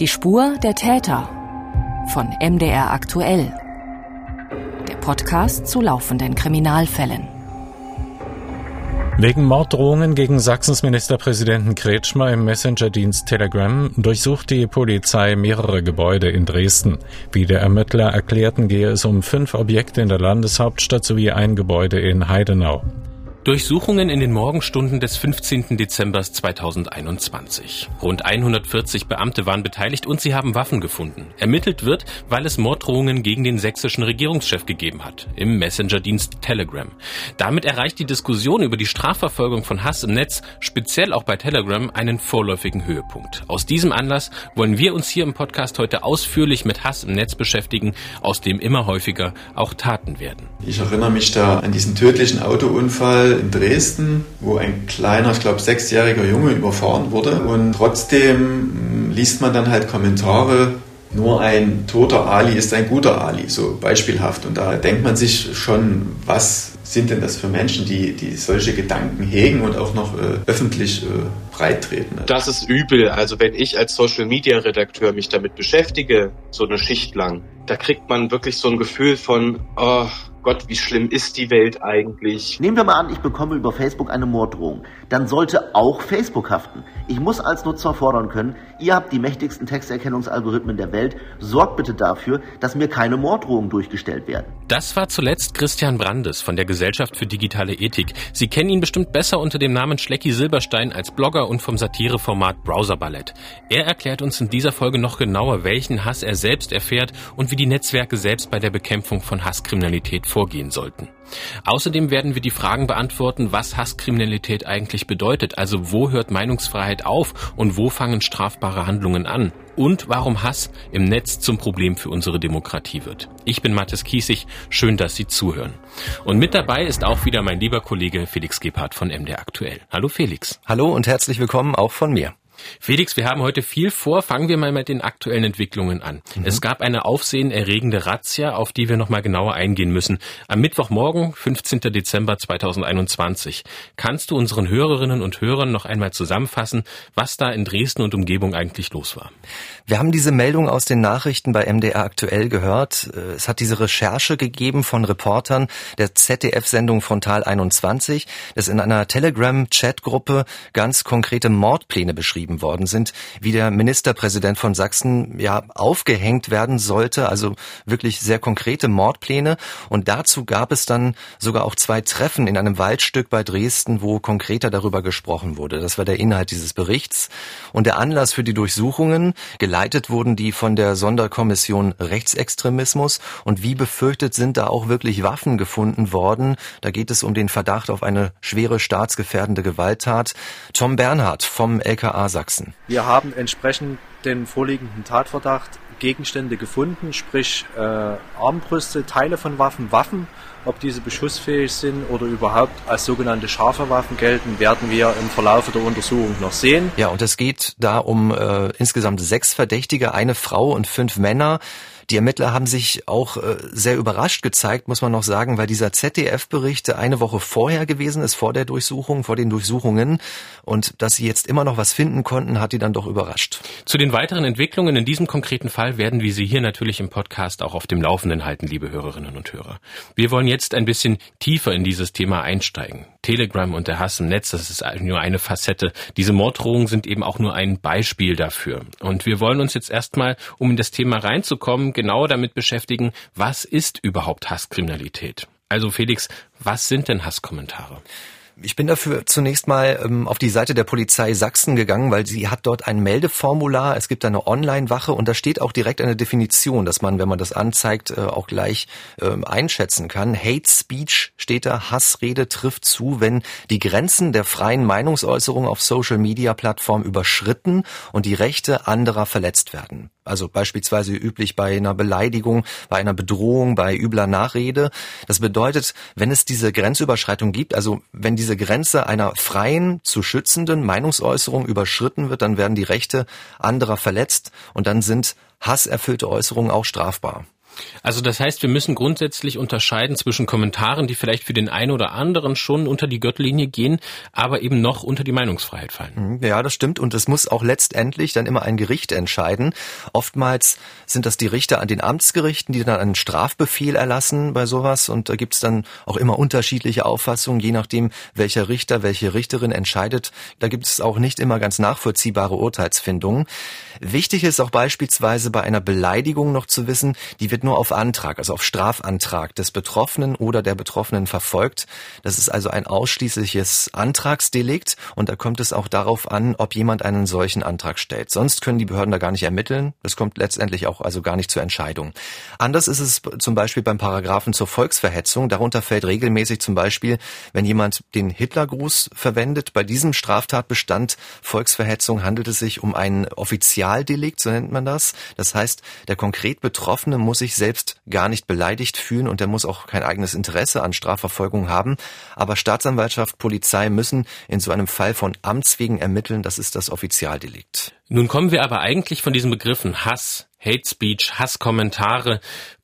Die Spur der Täter von MDR aktuell. Der Podcast zu laufenden Kriminalfällen. Wegen Morddrohungen gegen Sachsens Ministerpräsidenten Kretschmer im Messenger-Dienst Telegram durchsucht die Polizei mehrere Gebäude in Dresden. Wie der Ermittler erklärten, gehe es um fünf Objekte in der Landeshauptstadt sowie ein Gebäude in Heidenau. Durchsuchungen in den Morgenstunden des 15. Dezember 2021. Rund 140 Beamte waren beteiligt und sie haben Waffen gefunden. Ermittelt wird, weil es Morddrohungen gegen den sächsischen Regierungschef gegeben hat, im Messenger-Dienst Telegram. Damit erreicht die Diskussion über die Strafverfolgung von Hass im Netz, speziell auch bei Telegram, einen vorläufigen Höhepunkt. Aus diesem Anlass wollen wir uns hier im Podcast heute ausführlich mit Hass im Netz beschäftigen, aus dem immer häufiger auch Taten werden. Ich erinnere mich da an diesen tödlichen Autounfall in Dresden, wo ein kleiner, ich glaube, sechsjähriger Junge überfahren wurde. Und trotzdem hm, liest man dann halt Kommentare, nur ein toter Ali ist ein guter Ali, so beispielhaft. Und da denkt man sich schon, was sind denn das für Menschen, die, die solche Gedanken hegen und auch noch äh, öffentlich äh, breit treten? Das ist übel. Also wenn ich als Social Media Redakteur mich damit beschäftige, so eine Schicht lang, da kriegt man wirklich so ein Gefühl von, oh, Gott, wie schlimm ist die Welt eigentlich? Nehmen wir mal an, ich bekomme über Facebook eine Morddrohung. Dann sollte auch Facebook haften. Ich muss als Nutzer fordern können, ihr habt die mächtigsten Texterkennungsalgorithmen der Welt, sorgt bitte dafür, dass mir keine Morddrohungen durchgestellt werden. Das war zuletzt Christian Brandes von der Gesellschaft für digitale Ethik. Sie kennen ihn bestimmt besser unter dem Namen Schlecki Silberstein als Blogger und vom Satireformat Browser Ballett. Er erklärt uns in dieser Folge noch genauer, welchen Hass er selbst erfährt und wie die Netzwerke selbst bei der Bekämpfung von Hasskriminalität vorgehen sollten. Außerdem werden wir die Fragen beantworten, was Hasskriminalität eigentlich bedeutet, also wo hört Meinungsfreiheit auf und wo fangen strafbare Handlungen an und warum Hass im Netz zum Problem für unsere Demokratie wird. Ich bin Mathis Kiesig, schön, dass Sie zuhören. Und mit dabei ist auch wieder mein lieber Kollege Felix Gebhardt von MD Aktuell. Hallo Felix. Hallo und herzlich willkommen auch von mir. Felix, wir haben heute viel vor. Fangen wir mal mit den aktuellen Entwicklungen an. Mhm. Es gab eine aufsehenerregende Razzia, auf die wir nochmal genauer eingehen müssen. Am Mittwochmorgen, 15. Dezember 2021. Kannst du unseren Hörerinnen und Hörern noch einmal zusammenfassen, was da in Dresden und Umgebung eigentlich los war? Wir haben diese Meldung aus den Nachrichten bei MDR aktuell gehört. Es hat diese Recherche gegeben von Reportern der ZDF-Sendung Frontal 21, dass in einer Telegram-Chatgruppe ganz konkrete Mordpläne beschrieben geschrieben worden sind, wie der Ministerpräsident von Sachsen ja aufgehängt werden sollte, also wirklich sehr konkrete Mordpläne. Und dazu gab es dann sogar auch zwei Treffen in einem Waldstück bei Dresden, wo konkreter darüber gesprochen wurde. Das war der Inhalt dieses Berichts. Und der Anlass für die Durchsuchungen, geleitet wurden die von der Sonderkommission Rechtsextremismus. Und wie befürchtet sind da auch wirklich Waffen gefunden worden. Da geht es um den Verdacht auf eine schwere staatsgefährdende Gewalttat. Tom Bernhard vom LKA Sachsen. Wir haben entsprechend den vorliegenden Tatverdacht Gegenstände gefunden, sprich äh, Armbrüste, Teile von Waffen, Waffen. Ob diese beschussfähig sind oder überhaupt als sogenannte scharfe Waffen gelten, werden wir im Verlauf der Untersuchung noch sehen. Ja, und es geht da um äh, insgesamt sechs Verdächtige, eine Frau und fünf Männer. Die Ermittler haben sich auch äh, sehr überrascht gezeigt, muss man noch sagen, weil dieser ZDF-Bericht eine Woche vorher gewesen ist, vor der Durchsuchung, vor den Durchsuchungen. Und dass sie jetzt immer noch was finden konnten, hat die dann doch überrascht. Zu den weiteren Entwicklungen in diesem konkreten Fall werden wir Sie hier natürlich im Podcast auch auf dem Laufenden halten, liebe Hörerinnen und Hörer. Wir wollen jetzt ein bisschen tiefer in dieses Thema einsteigen. Telegram und der Hass im Netz, das ist nur eine Facette. Diese Morddrohungen sind eben auch nur ein Beispiel dafür. Und wir wollen uns jetzt erstmal, um in das Thema reinzukommen, genau damit beschäftigen, was ist überhaupt Hasskriminalität? Also Felix, was sind denn Hasskommentare? Ich bin dafür zunächst mal ähm, auf die Seite der Polizei Sachsen gegangen, weil sie hat dort ein Meldeformular. Es gibt eine Online-Wache und da steht auch direkt eine Definition, dass man, wenn man das anzeigt, äh, auch gleich äh, einschätzen kann. Hate Speech steht da, Hassrede trifft zu, wenn die Grenzen der freien Meinungsäußerung auf Social-Media-Plattformen überschritten und die Rechte anderer verletzt werden. Also beispielsweise üblich bei einer Beleidigung, bei einer Bedrohung, bei übler Nachrede. Das bedeutet, wenn es diese Grenzüberschreitung gibt, also wenn diese Grenze einer freien, zu schützenden Meinungsäußerung überschritten wird, dann werden die Rechte anderer verletzt und dann sind hasserfüllte Äußerungen auch strafbar. Also das heißt, wir müssen grundsätzlich unterscheiden zwischen Kommentaren, die vielleicht für den einen oder anderen schon unter die Gürtellinie gehen, aber eben noch unter die Meinungsfreiheit fallen. Mhm, ja, das stimmt. Und es muss auch letztendlich dann immer ein Gericht entscheiden. Oftmals sind das die Richter an den Amtsgerichten, die dann einen Strafbefehl erlassen bei sowas. Und da gibt's dann auch immer unterschiedliche Auffassungen, je nachdem, welcher Richter, welche Richterin entscheidet. Da gibt es auch nicht immer ganz nachvollziehbare Urteilsfindungen. Wichtig ist auch beispielsweise bei einer Beleidigung noch zu wissen, die wird nur auf Antrag, also auf Strafantrag des Betroffenen oder der Betroffenen verfolgt. Das ist also ein ausschließliches Antragsdelikt und da kommt es auch darauf an, ob jemand einen solchen Antrag stellt. Sonst können die Behörden da gar nicht ermitteln. Das kommt letztendlich auch also gar nicht zur Entscheidung. Anders ist es zum Beispiel beim Paragraphen zur Volksverhetzung. Darunter fällt regelmäßig zum Beispiel, wenn jemand den Hitlergruß verwendet. Bei diesem Straftatbestand Volksverhetzung handelt es sich um ein Offizialdelikt, so nennt man das. Das heißt, der konkret Betroffene muss sich selbst gar nicht beleidigt fühlen und er muss auch kein eigenes Interesse an Strafverfolgung haben. Aber Staatsanwaltschaft, Polizei müssen in so einem Fall von Amts wegen ermitteln. Das ist das Offizialdelikt. Nun kommen wir aber eigentlich von diesen Begriffen Hass, Hate Speech, Hasskommentare.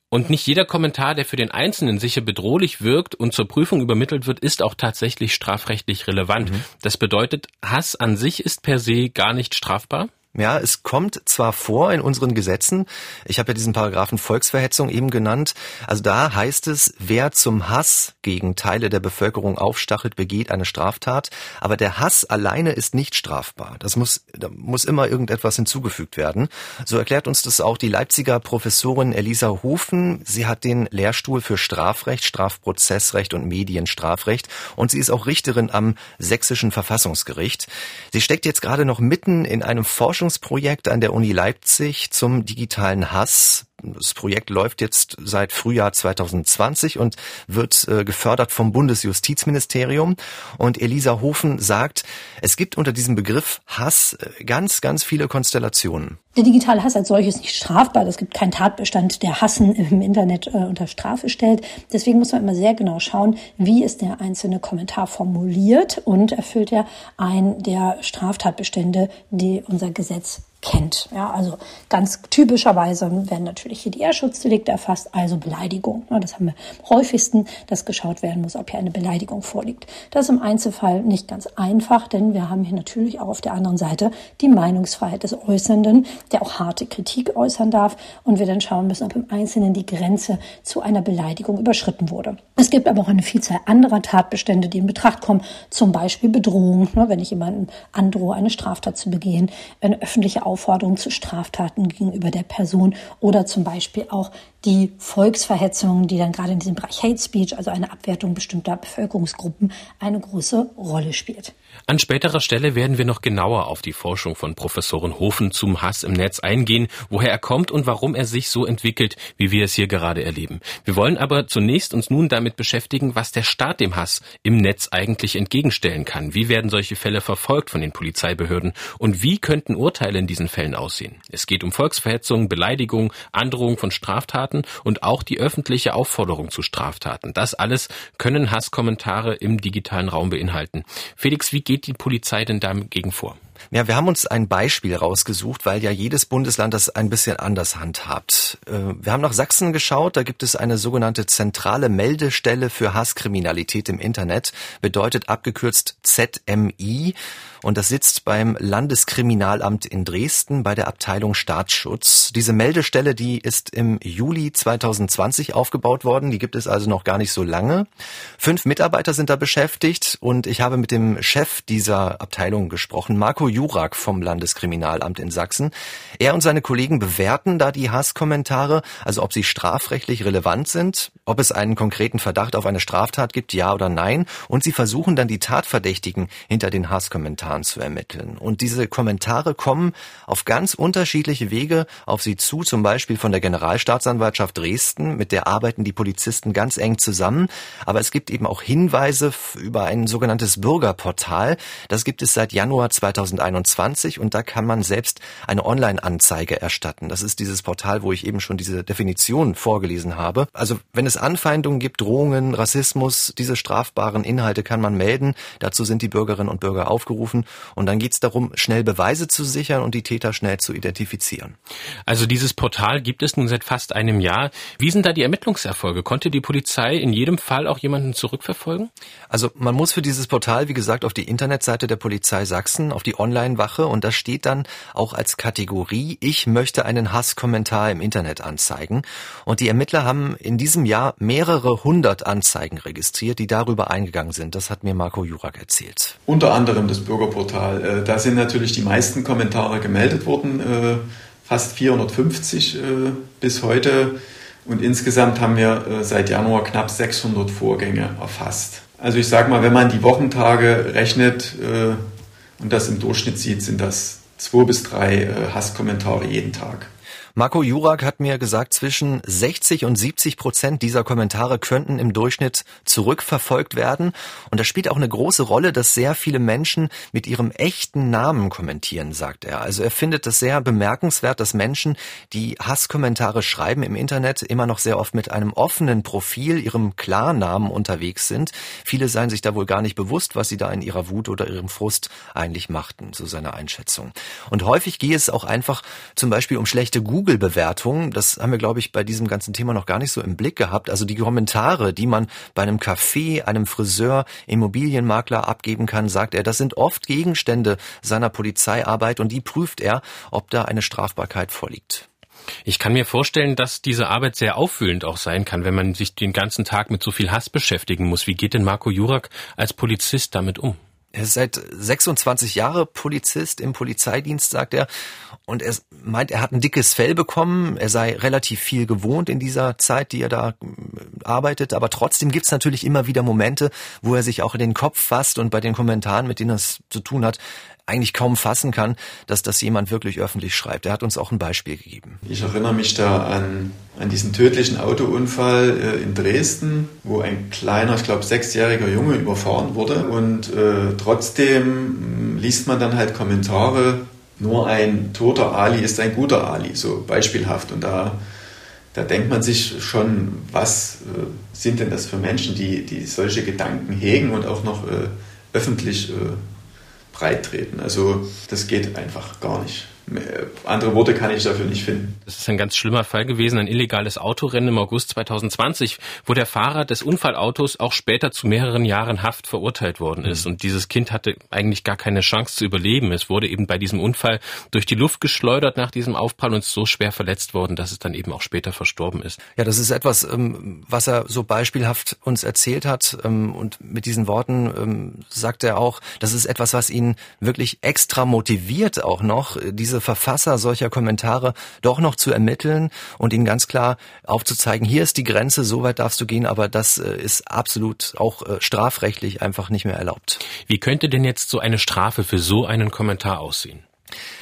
Und nicht jeder Kommentar, der für den Einzelnen sicher bedrohlich wirkt und zur Prüfung übermittelt wird, ist auch tatsächlich strafrechtlich relevant. Mhm. Das bedeutet, Hass an sich ist per se gar nicht strafbar? Ja, es kommt zwar vor in unseren Gesetzen, ich habe ja diesen Paragraphen Volksverhetzung eben genannt, also da heißt es, wer zum Hass gegen Teile der Bevölkerung aufstachelt, begeht eine Straftat, aber der Hass alleine ist nicht strafbar. Das muss, da muss immer irgendetwas hinzugefügt werden. So erklärt uns das auch die Leipziger Professorin Elisa Hofen. Sie hat den Lehrstuhl für Strafrecht, Strafprozessrecht und Medienstrafrecht und sie ist auch Richterin am Sächsischen Verfassungsgericht. Sie steckt jetzt gerade noch mitten in einem Forschungs Forschungsprojekt an der Uni Leipzig zum digitalen Hass. Das Projekt läuft jetzt seit Frühjahr 2020 und wird äh, gefördert vom Bundesjustizministerium. Und Elisa Hofen sagt, es gibt unter diesem Begriff Hass äh, ganz, ganz viele Konstellationen. Der digitale Hass als solches nicht strafbar. Es gibt keinen Tatbestand, der Hassen im Internet äh, unter Strafe stellt. Deswegen muss man immer sehr genau schauen, wie ist der einzelne Kommentar formuliert und erfüllt er einen der Straftatbestände, die unser Gesetz kennt. Ja, also ganz typischerweise werden natürlich hier die Ehrschutzdelikt erfasst, also Beleidigung. Das haben wir am häufigsten, dass geschaut werden muss, ob hier eine Beleidigung vorliegt. Das ist im Einzelfall nicht ganz einfach, denn wir haben hier natürlich auch auf der anderen Seite die Meinungsfreiheit des Äußernden, der auch harte Kritik äußern darf und wir dann schauen müssen, ob im Einzelnen die Grenze zu einer Beleidigung überschritten wurde. Es gibt aber auch eine Vielzahl anderer Tatbestände, die in Betracht kommen, zum Beispiel Bedrohung, ne, wenn ich jemanden androhe, eine Straftat zu begehen, eine öffentliche Aufforderung zu Straftaten gegenüber der Person oder zum Beispiel auch die Volksverhetzung, die dann gerade in diesem Bereich Hate Speech, also eine Abwertung bestimmter Bevölkerungsgruppen, eine große Rolle spielt. An späterer Stelle werden wir noch genauer auf die Forschung von Professoren Hofen zum Hass im Netz eingehen, woher er kommt und warum er sich so entwickelt, wie wir es hier gerade erleben. Wir wollen aber zunächst uns nun damit beschäftigen, was der Staat dem Hass im Netz eigentlich entgegenstellen kann. Wie werden solche Fälle verfolgt von den Polizeibehörden und wie könnten Urteile in diesen Fällen aussehen? Es geht um Volksverhetzung, Beleidigung, Androhung von Straftaten und auch die öffentliche Aufforderung zu Straftaten. Das alles können Hasskommentare im digitalen Raum beinhalten. Felix, wie geht die Polizei denn dagegen vor? Ja, wir haben uns ein Beispiel rausgesucht, weil ja jedes Bundesland das ein bisschen anders handhabt. Äh, wir haben nach Sachsen geschaut, da gibt es eine sogenannte zentrale Meldestelle für Hasskriminalität im Internet, bedeutet abgekürzt ZMI und das sitzt beim Landeskriminalamt in Dresden bei der Abteilung Staatsschutz. Diese Meldestelle, die ist im Juli 2020 aufgebaut worden, die gibt es also noch gar nicht so lange. Fünf Mitarbeiter sind da beschäftigt und ich habe mit dem Chef dieser Abteilung gesprochen, Marco Jurak vom Landeskriminalamt in Sachsen. Er und seine Kollegen bewerten da die Hasskommentare, also ob sie strafrechtlich relevant sind, ob es einen konkreten Verdacht auf eine Straftat gibt, ja oder nein, und sie versuchen dann die Tatverdächtigen hinter den Hasskommentaren Kommentaren zu ermitteln. Und diese Kommentare kommen auf ganz unterschiedliche Wege auf sie zu, zum Beispiel von der Generalstaatsanwaltschaft Dresden, mit der arbeiten die Polizisten ganz eng zusammen. Aber es gibt eben auch Hinweise über ein sogenanntes Bürgerportal. Das gibt es seit Januar 2000 2021 und da kann man selbst eine Online-Anzeige erstatten. Das ist dieses Portal, wo ich eben schon diese Definition vorgelesen habe. Also wenn es Anfeindungen gibt, Drohungen, Rassismus, diese strafbaren Inhalte kann man melden. Dazu sind die Bürgerinnen und Bürger aufgerufen und dann geht es darum, schnell Beweise zu sichern und die Täter schnell zu identifizieren. Also dieses Portal gibt es nun seit fast einem Jahr. Wie sind da die Ermittlungserfolge? Konnte die Polizei in jedem Fall auch jemanden zurückverfolgen? Also man muss für dieses Portal, wie gesagt, auf die Internetseite der Polizei Sachsen, auf die Online-Wache und da steht dann auch als Kategorie, ich möchte einen Hasskommentar im Internet anzeigen. Und die Ermittler haben in diesem Jahr mehrere hundert Anzeigen registriert, die darüber eingegangen sind. Das hat mir Marco Jurak erzählt. Unter anderem das Bürgerportal. Äh, da sind natürlich die meisten Kommentare gemeldet worden, äh, fast 450 äh, bis heute. Und insgesamt haben wir seit Januar knapp 600 Vorgänge erfasst. Also ich sage mal, wenn man die Wochentage rechnet und das im Durchschnitt sieht, sind das zwei bis drei Hasskommentare jeden Tag. Marco Jurak hat mir gesagt, zwischen 60 und 70 Prozent dieser Kommentare könnten im Durchschnitt zurückverfolgt werden. Und das spielt auch eine große Rolle, dass sehr viele Menschen mit ihrem echten Namen kommentieren, sagt er. Also er findet es sehr bemerkenswert, dass Menschen, die Hasskommentare schreiben im Internet, immer noch sehr oft mit einem offenen Profil, ihrem Klarnamen unterwegs sind. Viele seien sich da wohl gar nicht bewusst, was sie da in ihrer Wut oder ihrem Frust eigentlich machten, so seine Einschätzung. Und häufig gehe es auch einfach zum Beispiel um schlechte Google Google-Bewertungen, das haben wir, glaube ich, bei diesem ganzen Thema noch gar nicht so im Blick gehabt. Also die Kommentare, die man bei einem Café, einem Friseur, Immobilienmakler abgeben kann, sagt er, das sind oft Gegenstände seiner Polizeiarbeit und die prüft er, ob da eine Strafbarkeit vorliegt. Ich kann mir vorstellen, dass diese Arbeit sehr auffüllend auch sein kann, wenn man sich den ganzen Tag mit so viel Hass beschäftigen muss. Wie geht denn Marco Jurak als Polizist damit um? Er ist seit 26 Jahre Polizist im Polizeidienst, sagt er. Und er meint, er hat ein dickes Fell bekommen. Er sei relativ viel gewohnt in dieser Zeit, die er da äh, arbeitet. Aber trotzdem gibt's natürlich immer wieder Momente, wo er sich auch in den Kopf fasst und bei den Kommentaren, mit denen er es zu tun hat, eigentlich kaum fassen kann, dass das jemand wirklich öffentlich schreibt. Er hat uns auch ein Beispiel gegeben. Ich erinnere mich da an, an diesen tödlichen Autounfall äh, in Dresden, wo ein kleiner, ich glaube sechsjähriger Junge überfahren wurde. Und äh, trotzdem mm, liest man dann halt Kommentare, nur ein toter Ali ist ein guter Ali, so beispielhaft. Und da, da denkt man sich schon, was äh, sind denn das für Menschen, die, die solche Gedanken hegen und auch noch äh, öffentlich äh, breit treten. Also das geht einfach gar nicht. Andere Worte kann ich dafür nicht finden. Das ist ein ganz schlimmer Fall gewesen, ein illegales Autorennen im August 2020, wo der Fahrer des Unfallautos auch später zu mehreren Jahren Haft verurteilt worden ist. Mhm. Und dieses Kind hatte eigentlich gar keine Chance zu überleben. Es wurde eben bei diesem Unfall durch die Luft geschleudert nach diesem Aufprall und ist so schwer verletzt worden, dass es dann eben auch später verstorben ist. Ja, das ist etwas, ähm, was er so beispielhaft uns erzählt hat. Ähm, und mit diesen Worten ähm, sagt er auch, das ist etwas, was ihn wirklich extra motiviert auch noch, diese diese Verfasser solcher Kommentare doch noch zu ermitteln und ihnen ganz klar aufzuzeigen, hier ist die Grenze, so weit darfst du gehen, aber das äh, ist absolut auch äh, strafrechtlich einfach nicht mehr erlaubt. Wie könnte denn jetzt so eine Strafe für so einen Kommentar aussehen?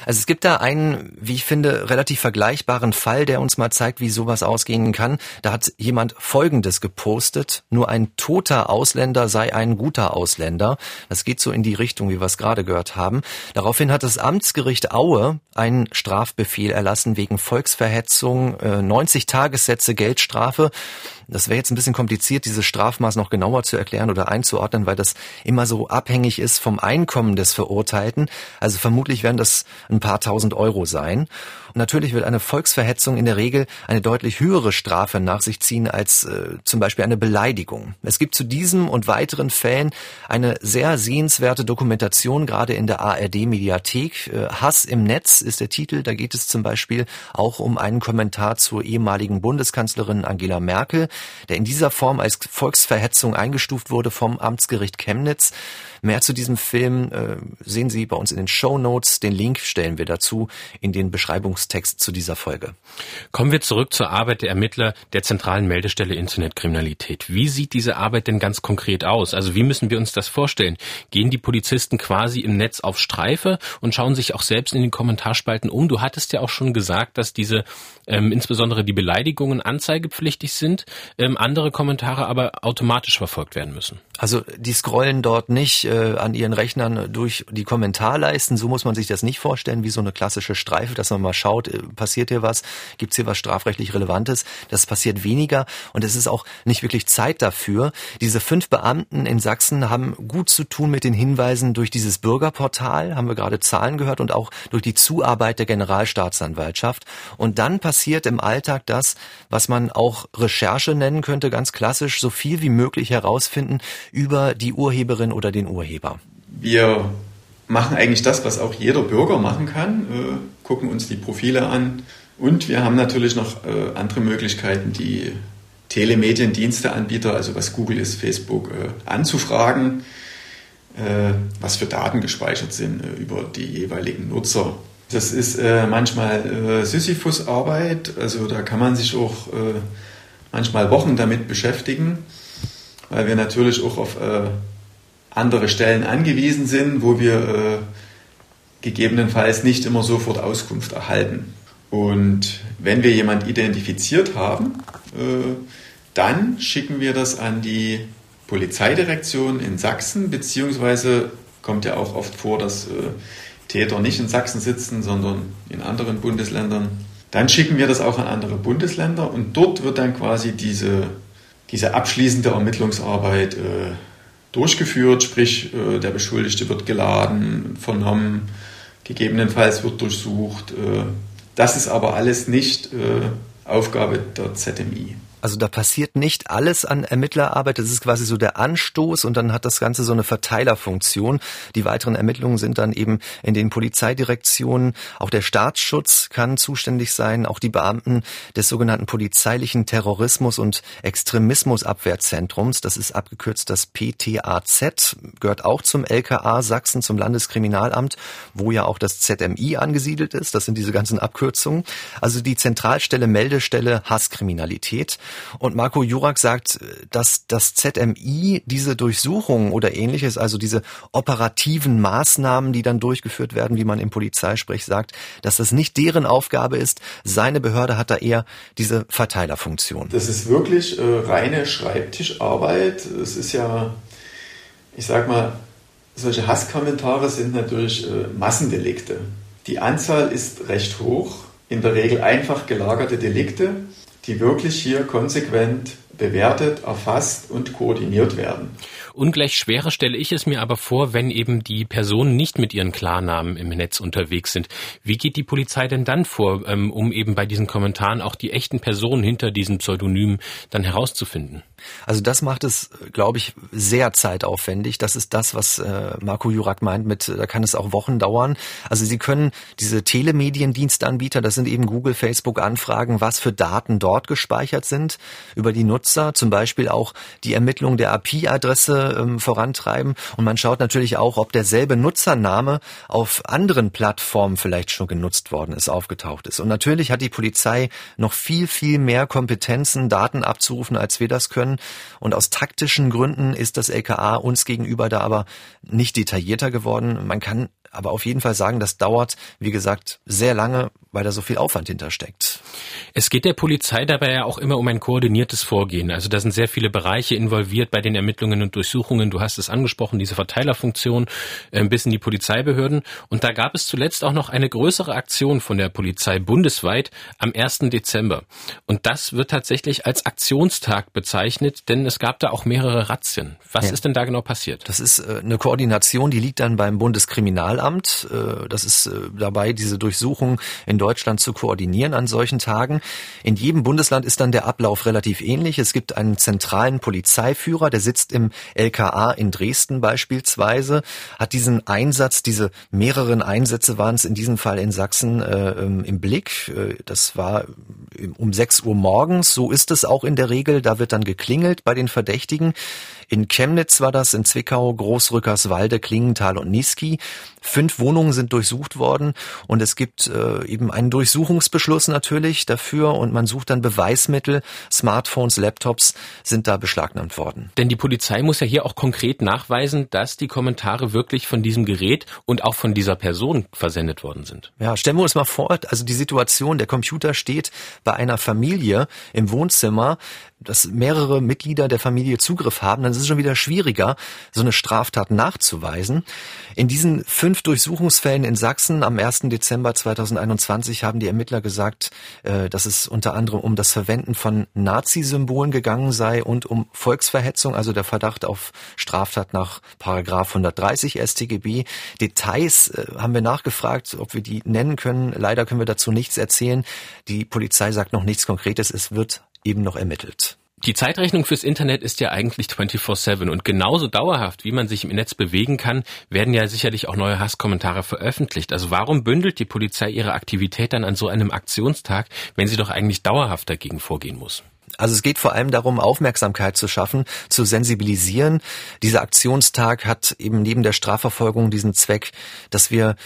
Also es gibt da einen, wie ich finde, relativ vergleichbaren Fall, der uns mal zeigt, wie sowas ausgehen kann. Da hat jemand Folgendes gepostet. Nur ein toter Ausländer sei ein guter Ausländer. Das geht so in die Richtung, wie wir es gerade gehört haben. Daraufhin hat das Amtsgericht Aue einen Strafbefehl erlassen wegen Volksverhetzung, 90 äh, Tagessätze Geldstrafe. Das wäre jetzt ein bisschen kompliziert, dieses Strafmaß noch genauer zu erklären oder einzuordnen, weil das immer so abhängig ist vom Einkommen des Verurteilten. Also vermutlich werden das ein paar tausend Euro sein. Natürlich wird eine Volksverhetzung in der Regel eine deutlich höhere Strafe nach sich ziehen als äh, zum Beispiel eine Beleidigung. Es gibt zu diesem und weiteren Fällen eine sehr sehenswerte Dokumentation, gerade in der ARD-Mediathek. Äh, Hass im Netz ist der Titel. Da geht es zum Beispiel auch um einen Kommentar zur ehemaligen Bundeskanzlerin Angela Merkel, der in dieser Form als Volksverhetzung eingestuft wurde vom Amtsgericht Chemnitz. Mehr zu diesem Film äh, sehen Sie bei uns in den Show Notes. Den Link stellen wir dazu in den Beschreibungstext zu dieser Folge. Kommen wir zurück zur Arbeit der Ermittler der zentralen Meldestelle Internetkriminalität. Wie sieht diese Arbeit denn ganz konkret aus? Also wie müssen wir uns das vorstellen? Gehen die Polizisten quasi im Netz auf Streife und schauen sich auch selbst in den Kommentarspalten um? Du hattest ja auch schon gesagt, dass diese ähm, insbesondere die Beleidigungen anzeigepflichtig sind, ähm, andere Kommentare aber automatisch verfolgt werden müssen. Also die scrollen dort nicht äh, an ihren Rechnern durch die Kommentarleisten. So muss man sich das nicht vorstellen, wie so eine klassische Streife, dass man mal schaut, äh, passiert hier was, gibt es hier was strafrechtlich Relevantes. Das passiert weniger und es ist auch nicht wirklich Zeit dafür. Diese fünf Beamten in Sachsen haben gut zu tun mit den Hinweisen durch dieses Bürgerportal, haben wir gerade Zahlen gehört, und auch durch die Zuarbeit der Generalstaatsanwaltschaft. Und dann passiert im Alltag das, was man auch Recherche nennen könnte, ganz klassisch, so viel wie möglich herausfinden, über die Urheberin oder den Urheber? Wir machen eigentlich das, was auch jeder Bürger machen kann, äh, gucken uns die Profile an und wir haben natürlich noch äh, andere Möglichkeiten, die Telemediendiensteanbieter, also was Google ist, Facebook, äh, anzufragen, äh, was für Daten gespeichert sind äh, über die jeweiligen Nutzer. Das ist äh, manchmal Sisyphus-Arbeit, also da kann man sich auch manchmal Wochen damit beschäftigen weil wir natürlich auch auf äh, andere Stellen angewiesen sind, wo wir äh, gegebenenfalls nicht immer sofort Auskunft erhalten. Und wenn wir jemand identifiziert haben, äh, dann schicken wir das an die Polizeidirektion in Sachsen, beziehungsweise kommt ja auch oft vor, dass äh, Täter nicht in Sachsen sitzen, sondern in anderen Bundesländern. Dann schicken wir das auch an andere Bundesländer und dort wird dann quasi diese diese abschließende Ermittlungsarbeit äh, durchgeführt, sprich äh, der Beschuldigte wird geladen, vernommen, gegebenenfalls wird durchsucht. Äh, das ist aber alles nicht äh, Aufgabe der ZMI. Also da passiert nicht alles an Ermittlerarbeit. Das ist quasi so der Anstoß und dann hat das Ganze so eine Verteilerfunktion. Die weiteren Ermittlungen sind dann eben in den Polizeidirektionen. Auch der Staatsschutz kann zuständig sein. Auch die Beamten des sogenannten polizeilichen Terrorismus- und Extremismusabwehrzentrums. Das ist abgekürzt das PTAZ. Gehört auch zum LKA Sachsen, zum Landeskriminalamt, wo ja auch das ZMI angesiedelt ist. Das sind diese ganzen Abkürzungen. Also die Zentralstelle, Meldestelle Hasskriminalität. Und Marco Jurak sagt, dass das ZMI diese Durchsuchungen oder ähnliches, also diese operativen Maßnahmen, die dann durchgeführt werden, wie man im Polizeisprech sagt, dass das nicht deren Aufgabe ist. Seine Behörde hat da eher diese Verteilerfunktion. Das ist wirklich äh, reine Schreibtischarbeit. Es ist ja, ich sag mal, solche Hasskommentare sind natürlich äh, Massendelikte. Die Anzahl ist recht hoch, in der Regel einfach gelagerte Delikte die wirklich hier konsequent bewertet, erfasst und koordiniert werden. Ungleich schwerer stelle ich es mir aber vor, wenn eben die Personen nicht mit ihren Klarnamen im Netz unterwegs sind. Wie geht die Polizei denn dann vor, ähm, um eben bei diesen Kommentaren auch die echten Personen hinter diesen Pseudonymen dann herauszufinden? Also das macht es, glaube ich, sehr zeitaufwendig. Das ist das, was äh, Marco Jurak meint mit, da kann es auch Wochen dauern. Also Sie können diese Telemediendienstanbieter, das sind eben Google, Facebook, anfragen, was für Daten dort gespeichert sind über die Nutzer, zum Beispiel auch die Ermittlung der IP-Adresse ähm, vorantreiben. Und man schaut natürlich auch, ob derselbe Nutzername auf anderen Plattformen vielleicht schon genutzt worden ist, aufgetaucht ist. Und natürlich hat die Polizei noch viel, viel mehr Kompetenzen, Daten abzurufen, als wir das können. Und aus taktischen Gründen ist das LKA uns gegenüber da aber nicht detaillierter geworden. Man kann aber auf jeden Fall sagen, das dauert, wie gesagt, sehr lange, weil da so viel Aufwand hintersteckt. Es geht der Polizei dabei ja auch immer um ein koordiniertes Vorgehen. Also da sind sehr viele Bereiche involviert bei den Ermittlungen und Durchsuchungen. Du hast es angesprochen, diese Verteilerfunktion äh, bis in die Polizeibehörden. Und da gab es zuletzt auch noch eine größere Aktion von der Polizei bundesweit am 1. Dezember. Und das wird tatsächlich als Aktionstag bezeichnet, denn es gab da auch mehrere Razzien. Was ja. ist denn da genau passiert? Das ist äh, eine Koordination, die liegt dann beim Bundeskriminalamt. Äh, das ist dabei, diese Durchsuchung in Deutschland zu koordinieren an solchen Tagen. In jedem Bundesland ist dann der Ablauf relativ ähnlich. Es gibt einen zentralen Polizeiführer, der sitzt im LKA in Dresden beispielsweise, hat diesen Einsatz, diese mehreren Einsätze waren es in diesem Fall in Sachsen äh, ähm, im Blick. Äh, das war um 6 Uhr morgens, so ist es auch in der Regel. Da wird dann geklingelt bei den Verdächtigen. In Chemnitz war das, in Zwickau, Großrückerswalde, Klingenthal und Niski. Fünf Wohnungen sind durchsucht worden und es gibt äh, eben einen Durchsuchungsbeschluss natürlich dafür und man sucht dann Beweismittel. Smartphones, Laptops sind da beschlagnahmt worden. Denn die Polizei muss ja hier auch konkret nachweisen, dass die Kommentare wirklich von diesem Gerät und auch von dieser Person versendet worden sind. Ja, stellen wir uns mal vor, also die Situation, der Computer steht bei einer Familie im Wohnzimmer, dass mehrere Mitglieder der Familie Zugriff haben, dann ist es schon wieder schwieriger, so eine Straftat nachzuweisen. In diesen fünf Durchsuchungsfällen in Sachsen am 1. Dezember 2021 haben die Ermittler gesagt, äh, dass es unter anderem um das Verwenden von Nazi-Symbolen gegangen sei und um Volksverhetzung, also der Verdacht auf Straftat nach Paragraph 130 StGB. Details äh, haben wir nachgefragt, ob wir die nennen können. Leider können wir dazu nichts erzählen. Die Polizei sagt noch nichts Konkretes. Es wird eben noch ermittelt. Die Zeitrechnung fürs Internet ist ja eigentlich 24-7 und genauso dauerhaft, wie man sich im Netz bewegen kann, werden ja sicherlich auch neue Hasskommentare veröffentlicht. Also warum bündelt die Polizei ihre Aktivität dann an so einem Aktionstag, wenn sie doch eigentlich dauerhaft dagegen vorgehen muss? Also es geht vor allem darum, Aufmerksamkeit zu schaffen, zu sensibilisieren. Dieser Aktionstag hat eben neben der Strafverfolgung diesen Zweck, dass wir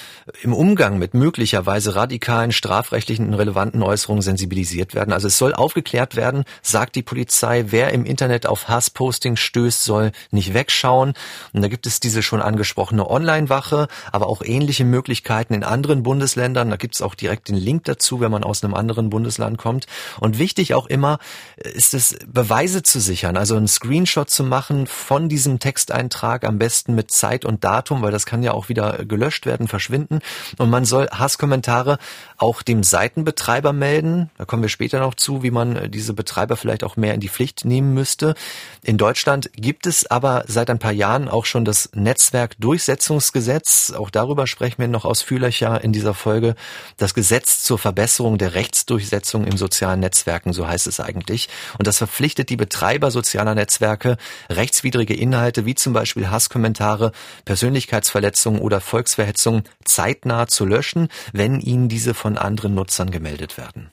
im Umgang mit möglicherweise radikalen strafrechtlichen und relevanten Äußerungen sensibilisiert werden. Also es soll aufgeklärt werden, sagt die Polizei, wer im Internet auf Hassposting stößt, soll nicht wegschauen. Und da gibt es diese schon angesprochene Online-Wache, aber auch ähnliche Möglichkeiten in anderen Bundesländern. Da gibt es auch direkt den Link dazu, wenn man aus einem anderen Bundesland kommt. Und wichtig auch immer, ist es, Beweise zu sichern, also einen Screenshot zu machen von diesem Texteintrag, am besten mit Zeit und Datum, weil das kann ja auch wieder gelöscht werden, verschwinden. Und man soll Hasskommentare auch dem Seitenbetreiber melden. Da kommen wir später noch zu, wie man diese Betreiber vielleicht auch mehr in die Pflicht nehmen müsste. In Deutschland gibt es aber seit ein paar Jahren auch schon das Netzwerkdurchsetzungsgesetz. Auch darüber sprechen wir noch ausführlicher in dieser Folge. Das Gesetz zur Verbesserung der Rechtsdurchsetzung im sozialen Netzwerken, so heißt es eigentlich. Und das verpflichtet die Betreiber sozialer Netzwerke, rechtswidrige Inhalte wie zum Beispiel Hasskommentare, Persönlichkeitsverletzungen oder Volksverhetzungen zeitnah zu löschen, wenn ihnen diese von anderen Nutzern gemeldet werden.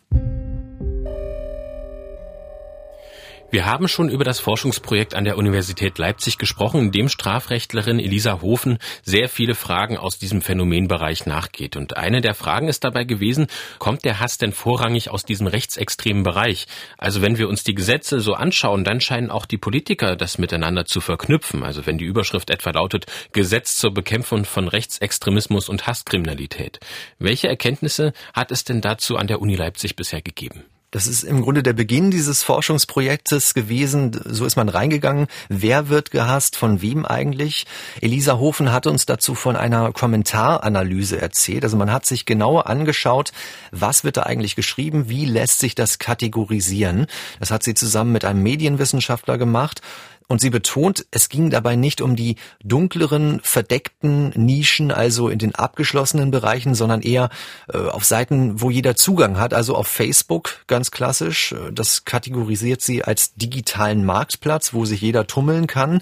Wir haben schon über das Forschungsprojekt an der Universität Leipzig gesprochen, in dem Strafrechtlerin Elisa Hofen sehr viele Fragen aus diesem Phänomenbereich nachgeht. Und eine der Fragen ist dabei gewesen, kommt der Hass denn vorrangig aus diesem rechtsextremen Bereich? Also wenn wir uns die Gesetze so anschauen, dann scheinen auch die Politiker das miteinander zu verknüpfen. Also wenn die Überschrift etwa lautet Gesetz zur Bekämpfung von Rechtsextremismus und Hasskriminalität. Welche Erkenntnisse hat es denn dazu an der Uni Leipzig bisher gegeben? Das ist im Grunde der Beginn dieses Forschungsprojektes gewesen. So ist man reingegangen. Wer wird gehasst? Von wem eigentlich? Elisa Hofen hat uns dazu von einer Kommentaranalyse erzählt. Also man hat sich genauer angeschaut, was wird da eigentlich geschrieben? Wie lässt sich das kategorisieren? Das hat sie zusammen mit einem Medienwissenschaftler gemacht. Und sie betont, es ging dabei nicht um die dunkleren, verdeckten Nischen, also in den abgeschlossenen Bereichen, sondern eher äh, auf Seiten, wo jeder Zugang hat, also auf Facebook ganz klassisch. Das kategorisiert sie als digitalen Marktplatz, wo sich jeder tummeln kann,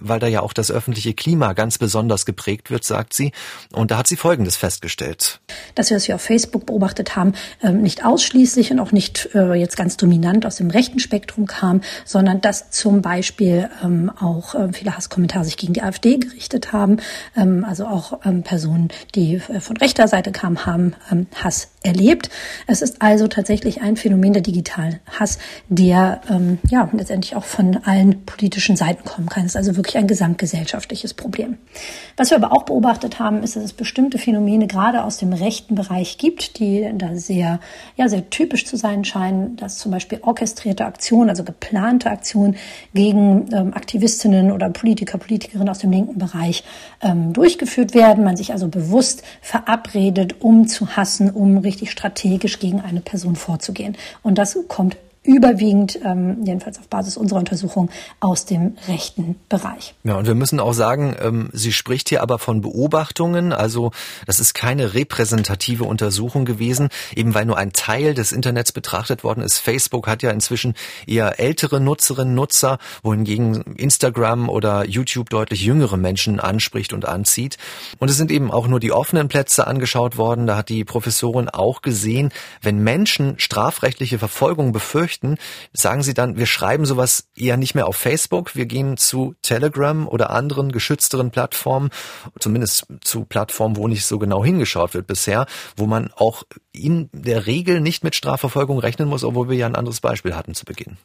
weil da ja auch das öffentliche Klima ganz besonders geprägt wird, sagt sie. Und da hat sie Folgendes festgestellt. Dass wir, was wir auf Facebook beobachtet haben, ähm, nicht ausschließlich und auch nicht äh, jetzt ganz dominant aus dem rechten Spektrum kam, sondern dass zum Beispiel ähm, auch ähm, viele Hasskommentare sich gegen die AfD gerichtet haben. Ähm, also auch ähm, Personen, die äh, von rechter Seite kamen, haben ähm, Hass erlebt. Es ist also tatsächlich ein Phänomen der digitalen Hass, der ähm, ja letztendlich auch von allen politischen Seiten kommen kann. Es ist also wirklich ein gesamtgesellschaftliches Problem. Was wir aber auch beobachtet haben, ist, dass es bestimmte Phänomene gerade aus dem rechten Bereich gibt, die da sehr, ja, sehr typisch zu sein scheinen, dass zum Beispiel orchestrierte Aktionen, also geplante Aktionen gegen ähm, Aktivistinnen oder Politiker, Politikerinnen aus dem linken Bereich ähm, durchgeführt werden. Man sich also bewusst verabredet, um zu hassen, um richtig strategisch gegen eine Person vorzugehen. Und das kommt überwiegend, ähm, jedenfalls auf Basis unserer Untersuchung, aus dem rechten Bereich. Ja, und wir müssen auch sagen, ähm, sie spricht hier aber von Beobachtungen, also das ist keine repräsentative Untersuchung gewesen, eben weil nur ein Teil des Internets betrachtet worden ist. Facebook hat ja inzwischen eher ältere Nutzerinnen, Nutzer, wohingegen Instagram oder YouTube deutlich jüngere Menschen anspricht und anzieht. Und es sind eben auch nur die offenen Plätze angeschaut worden. Da hat die Professorin auch gesehen, wenn Menschen strafrechtliche Verfolgung befürchten, möchten, sagen Sie dann, wir schreiben sowas eher nicht mehr auf Facebook, wir gehen zu Telegram oder anderen geschützteren Plattformen, zumindest zu Plattformen, wo nicht so genau hingeschaut wird bisher, wo man auch in der Regel nicht mit Strafverfolgung rechnen muss, obwohl wir ja ein anderes Beispiel hatten zu Beginn.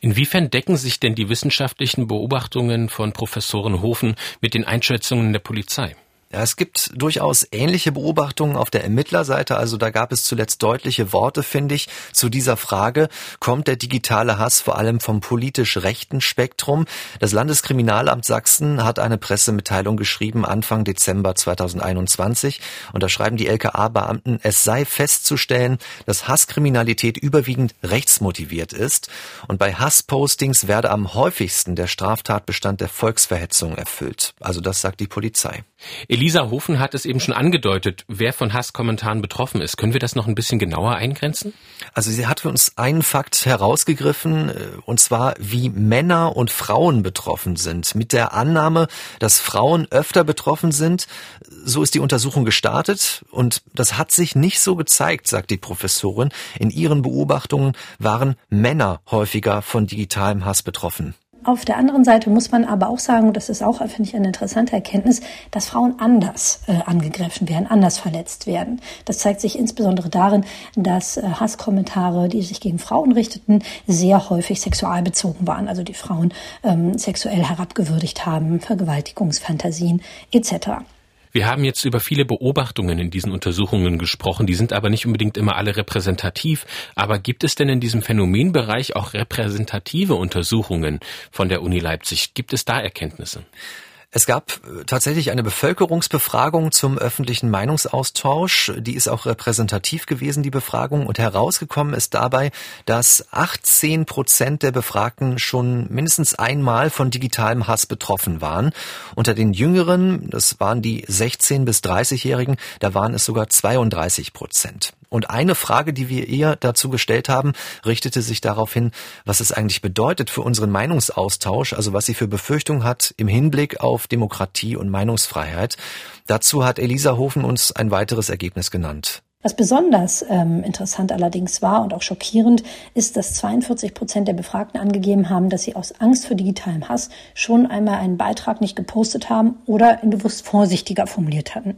Inwiefern decken sich denn die wissenschaftlichen Beobachtungen von Professoren Hofen mit den Einschätzungen der Polizei? Ja, es gibt durchaus ähnliche Beobachtungen auf der Ermittlerseite. Also da gab es zuletzt deutliche Worte, finde ich, zu dieser Frage. Kommt der digitale Hass vor allem vom politisch rechten Spektrum? Das Landeskriminalamt Sachsen hat eine Pressemitteilung geschrieben Anfang Dezember 2021. Und da schreiben die LKA-Beamten, es sei festzustellen, dass Hasskriminalität überwiegend rechtsmotiviert ist. Und bei Hasspostings werde am häufigsten der Straftatbestand der Volksverhetzung erfüllt. Also das sagt die Polizei. Elisa Hofen hat es eben schon angedeutet, wer von Hasskommentaren betroffen ist. Können wir das noch ein bisschen genauer eingrenzen? Also sie hat für uns einen Fakt herausgegriffen, äh, und zwar wie Männer und Frauen betroffen sind. Mit der Annahme, dass Frauen öfter betroffen sind, so ist die Untersuchung gestartet und das hat sich nicht so gezeigt, sagt die Professorin. In ihren Beobachtungen waren Männer häufiger von digitalem Hass betroffen. Auf der anderen Seite muss man aber auch sagen, das ist auch, finde ich, eine interessante Erkenntnis, dass Frauen anders äh, angegriffen werden, anders verletzt werden. Das zeigt sich insbesondere darin, dass äh, Hasskommentare, die sich gegen Frauen richteten, sehr häufig sexualbezogen waren. Also die Frauen ähm, sexuell herabgewürdigt haben, Vergewaltigungsfantasien etc. Wir haben jetzt über viele Beobachtungen in diesen Untersuchungen gesprochen, die sind aber nicht unbedingt immer alle repräsentativ. Aber gibt es denn in diesem Phänomenbereich auch repräsentative Untersuchungen von der Uni Leipzig? Gibt es da Erkenntnisse? Es gab äh, tatsächlich eine Bevölkerungsbefragung zum öffentlichen Meinungsaustausch. Die ist auch repräsentativ gewesen, die Befragung. Und herausgekommen ist dabei, dass 18 Prozent der Befragten schon mindestens einmal von digitalem Hass betroffen waren. Unter den Jüngeren, das waren die 16 bis 30-Jährigen, da waren es sogar 32 Prozent. Und eine Frage, die wir eher dazu gestellt haben, richtete sich darauf hin, was es eigentlich bedeutet für unseren Meinungsaustausch, also was sie für Befürchtungen hat im Hinblick auf Demokratie und Meinungsfreiheit. Dazu hat Elisa Hofen uns ein weiteres Ergebnis genannt. Was besonders ähm, interessant allerdings war und auch schockierend, ist, dass 42 Prozent der Befragten angegeben haben, dass sie aus Angst vor digitalem Hass schon einmal einen Beitrag nicht gepostet haben oder ihn bewusst vorsichtiger formuliert hatten.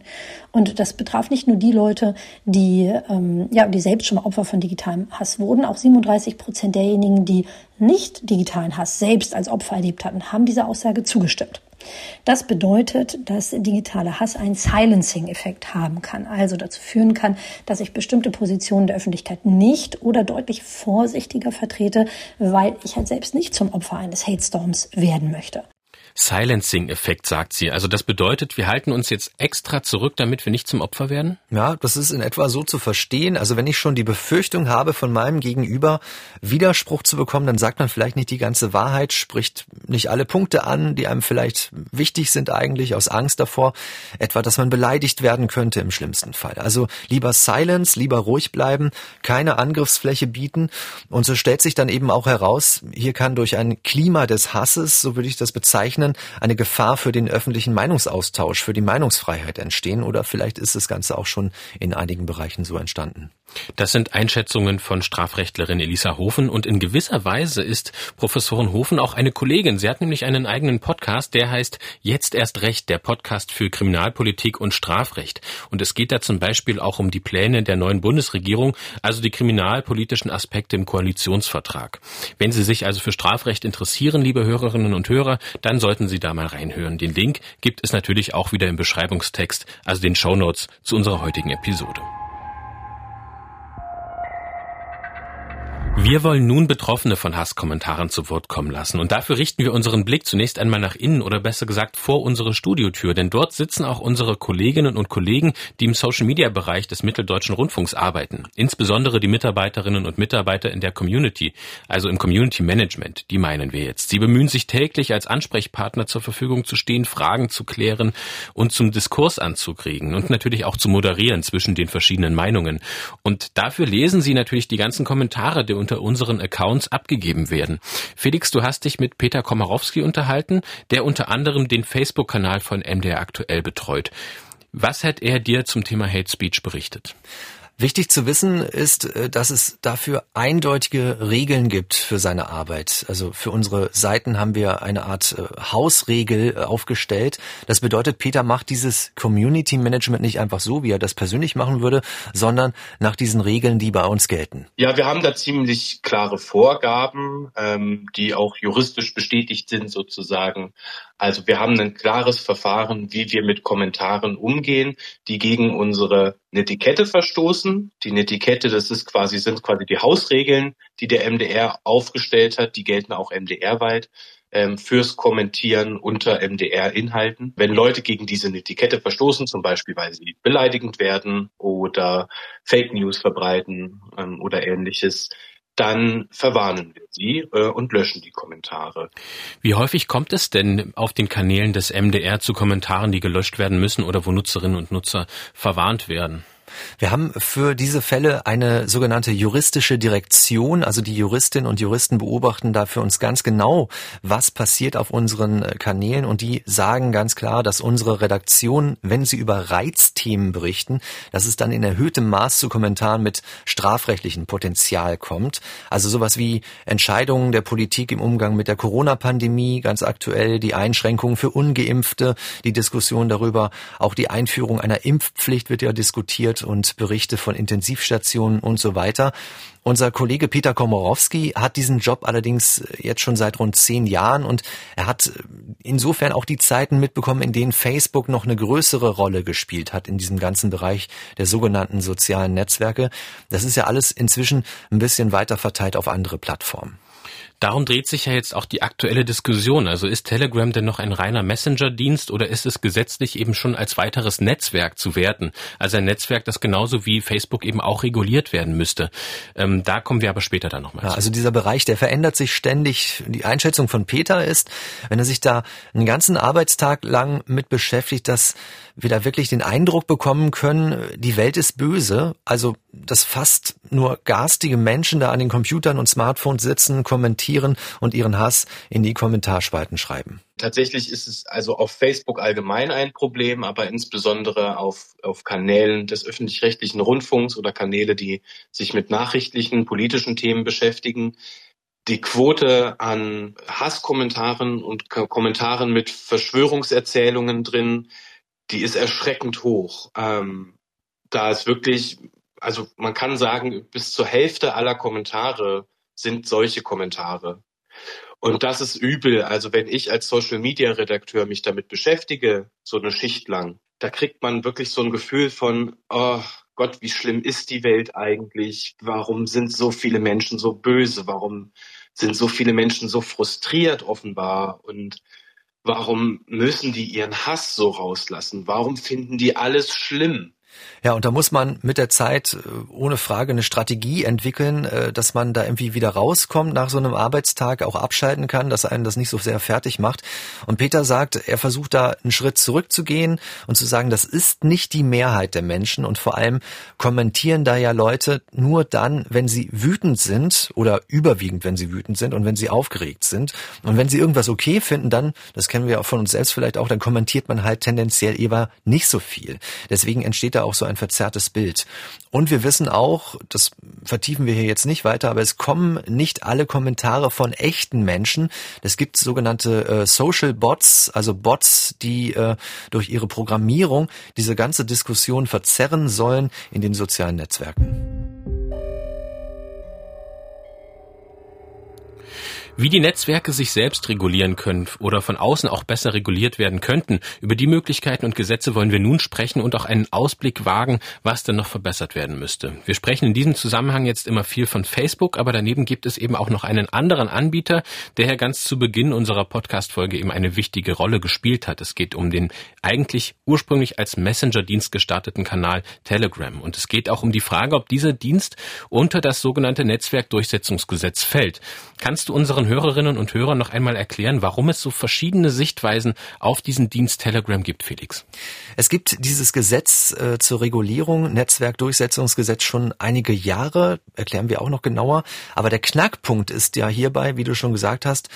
Und das betraf nicht nur die Leute, die, ähm, ja, die selbst schon mal Opfer von digitalem Hass wurden. Auch 37 Prozent derjenigen, die nicht digitalen Hass selbst als Opfer erlebt hatten, haben dieser Aussage zugestimmt. Das bedeutet, dass digitaler Hass einen Silencing-Effekt haben kann, also dazu führen kann, dass ich bestimmte Positionen der Öffentlichkeit nicht oder deutlich vorsichtiger vertrete, weil ich halt selbst nicht zum Opfer eines Hate Storms werden möchte. Silencing-Effekt, sagt sie. Also das bedeutet, wir halten uns jetzt extra zurück, damit wir nicht zum Opfer werden? Ja, das ist in etwa so zu verstehen. Also wenn ich schon die Befürchtung habe, von meinem Gegenüber Widerspruch zu bekommen, dann sagt man vielleicht nicht die ganze Wahrheit, spricht nicht alle Punkte an, die einem vielleicht wichtig sind eigentlich, aus Angst davor, etwa, dass man beleidigt werden könnte im schlimmsten Fall. Also lieber Silence, lieber ruhig bleiben, keine Angriffsfläche bieten. Und so stellt sich dann eben auch heraus, hier kann durch ein Klima des Hasses, so würde ich das bezeichnen, Ebenen eine Gefahr für den öffentlichen Meinungsaustausch, für die Meinungsfreiheit entstehen oder vielleicht ist das Ganze auch schon in einigen Bereichen so entstanden. Das sind Einschätzungen von Strafrechtlerin Elisa Hofen und in gewisser Weise ist Professorin Hofen auch eine Kollegin. Sie hat nämlich einen eigenen Podcast, der heißt Jetzt erst Recht, der Podcast für Kriminalpolitik und Strafrecht. Und es geht da zum Beispiel auch um die Pläne der neuen Bundesregierung, also die kriminalpolitischen Aspekte im Koalitionsvertrag. Wenn Sie sich also für Strafrecht interessieren, liebe Hörerinnen und Hörer, dann sollten Sie da mal reinhören. Den Link gibt es natürlich auch wieder im Beschreibungstext, also den Shownotes zu unserer heutigen Episode. Wir wollen nun Betroffene von Hasskommentaren zu Wort kommen lassen. Und dafür richten wir unseren Blick zunächst einmal nach innen oder besser gesagt vor unsere Studiotür. Denn dort sitzen auch unsere Kolleginnen und Kollegen, die im Social-Media-Bereich des Mitteldeutschen Rundfunks arbeiten. Insbesondere die Mitarbeiterinnen und Mitarbeiter in der Community, also im Community Management. Die meinen wir jetzt. Sie bemühen sich täglich als Ansprechpartner zur Verfügung zu stehen, Fragen zu klären und zum Diskurs anzukriegen und natürlich auch zu moderieren zwischen den verschiedenen Meinungen. Und dafür lesen sie natürlich die ganzen Kommentare der unter unseren Accounts abgegeben werden. Felix, du hast dich mit Peter Komarowski unterhalten, der unter anderem den Facebook-Kanal von MDR aktuell betreut. Was hat er dir zum Thema Hate Speech berichtet? Wichtig zu wissen ist, äh, dass es dafür eindeutige Regeln gibt für seine Arbeit. Also für unsere Seiten haben wir eine Art äh, Hausregel äh, aufgestellt. Das bedeutet, Peter macht dieses Community Management nicht einfach so, wie er das persönlich machen würde, sondern nach diesen Regeln, die bei uns gelten. Ja, wir haben da ziemlich klare Vorgaben, ähm, die auch juristisch bestätigt sind sozusagen. Also wir haben ein klares Verfahren, wie wir mit Kommentaren umgehen, die gegen unsere Netiquette verstoßen. Die Netiquette, das ist quasi, sind quasi die Hausregeln, die der MDR aufgestellt hat. Die gelten auch MDR-weit ähm, fürs Kommentieren unter MDR-Inhalten. Wenn Leute gegen diese Netiquette verstoßen, zum Beispiel weil sie beleidigend werden oder Fake News verbreiten ähm, oder ähnliches, dann verwarnen wir sie äh, und löschen die Kommentare. Wie häufig kommt es denn auf den Kanälen des MDR zu Kommentaren, die gelöscht werden müssen oder wo Nutzerinnen und Nutzer verwarnt werden? Wir haben für diese Fälle eine sogenannte juristische Direktion. Also die Juristinnen und Juristen beobachten da für uns ganz genau, was passiert auf unseren äh, Kanälen. Und die sagen ganz klar, dass unsere Redaktion, wenn sie über Reizthemen berichten, dass es dann in erhöhtem Maß zu Kommentaren mit strafrechtlichem Potenzial kommt. Also sowas wie Entscheidungen der Politik im Umgang mit der Corona-Pandemie, ganz aktuell die Einschränkungen für Ungeimpfte, die Diskussion darüber, auch die Einführung einer Impfpflicht wird ja diskutiert und Berichte von Intensivstationen und so weiter. Unser Kollege Peter Komorowski hat diesen Job allerdings jetzt schon seit rund zehn Jahren und er hat insofern auch die Zeiten mitbekommen, in denen Facebook noch eine größere Rolle gespielt hat in diesem ganzen Bereich der sogenannten sozialen Netzwerke. Das ist ja alles inzwischen ein bisschen weiter verteilt auf andere Plattformen. Darum dreht sich ja jetzt auch die aktuelle Diskussion. Also ist Telegram denn noch ein reiner Messenger-Dienst oder ist es gesetzlich eben schon als weiteres Netzwerk zu werten? Also ein Netzwerk, das genauso wie Facebook eben auch reguliert werden müsste. Ähm, da kommen wir aber später dann nochmal ja, zu. Also dieser Bereich, der verändert sich ständig. Die Einschätzung von Peter ist, wenn er sich da einen ganzen Arbeitstag lang mit beschäftigt, dass wir da wirklich den Eindruck bekommen können, die Welt ist böse. Also, dass fast nur garstige Menschen da an den Computern und Smartphones sitzen, kommentieren und ihren Hass in die Kommentarspalten schreiben. Tatsächlich ist es also auf Facebook allgemein ein Problem, aber insbesondere auf, auf Kanälen des öffentlich-rechtlichen Rundfunks oder Kanäle, die sich mit nachrichtlichen, politischen Themen beschäftigen. Die Quote an Hasskommentaren und Kommentaren mit Verschwörungserzählungen drin die ist erschreckend hoch. Ähm, da ist wirklich, also man kann sagen, bis zur Hälfte aller Kommentare sind solche Kommentare. Und das ist übel. Also wenn ich als Social Media Redakteur mich damit beschäftige, so eine Schicht lang, da kriegt man wirklich so ein Gefühl von, oh Gott, wie schlimm ist die Welt eigentlich? Warum sind so viele Menschen so böse? Warum sind so viele Menschen so frustriert offenbar? Und Warum müssen die ihren Hass so rauslassen? Warum finden die alles schlimm? Ja, und da muss man mit der Zeit äh, ohne Frage eine Strategie entwickeln, äh, dass man da irgendwie wieder rauskommt nach so einem Arbeitstag, auch abschalten kann, dass einen das nicht so sehr fertig macht. Und Peter sagt, er versucht da einen Schritt zurückzugehen und zu sagen, das ist nicht die Mehrheit der Menschen und vor allem kommentieren da ja Leute nur dann, wenn sie wütend sind oder überwiegend, wenn sie wütend sind und wenn sie aufgeregt sind. Und wenn sie irgendwas okay finden, dann, das kennen wir auch von uns selbst vielleicht auch, dann kommentiert man halt tendenziell eher nicht so viel. Deswegen entsteht da auch so ein verzerrtes Bild. Und wir wissen auch, das vertiefen wir hier jetzt nicht weiter, aber es kommen nicht alle Kommentare von echten Menschen. Es gibt sogenannte äh, Social Bots, also Bots, die äh, durch ihre Programmierung diese ganze Diskussion verzerren sollen in den sozialen Netzwerken. Wie die Netzwerke sich selbst regulieren können oder von außen auch besser reguliert werden könnten, über die Möglichkeiten und Gesetze wollen wir nun sprechen und auch einen Ausblick wagen, was denn noch verbessert werden müsste. Wir sprechen in diesem Zusammenhang jetzt immer viel von Facebook, aber daneben gibt es eben auch noch einen anderen Anbieter, der ja ganz zu Beginn unserer Podcast-Folge eben eine wichtige Rolle gespielt hat. Es geht um den eigentlich ursprünglich als Messenger-Dienst gestarteten Kanal Telegram. Und es geht auch um die Frage, ob dieser Dienst unter das sogenannte Netzwerkdurchsetzungsgesetz fällt. Kannst du unseren Hörerinnen und Hörern noch einmal erklären, warum es so verschiedene Sichtweisen auf diesen Dienst Telegram gibt, Felix? Es gibt dieses Gesetz äh, zur Regulierung, Netzwerkdurchsetzungsgesetz schon einige Jahre, erklären wir auch noch genauer. Aber der Knackpunkt ist ja hierbei, wie du schon gesagt hast,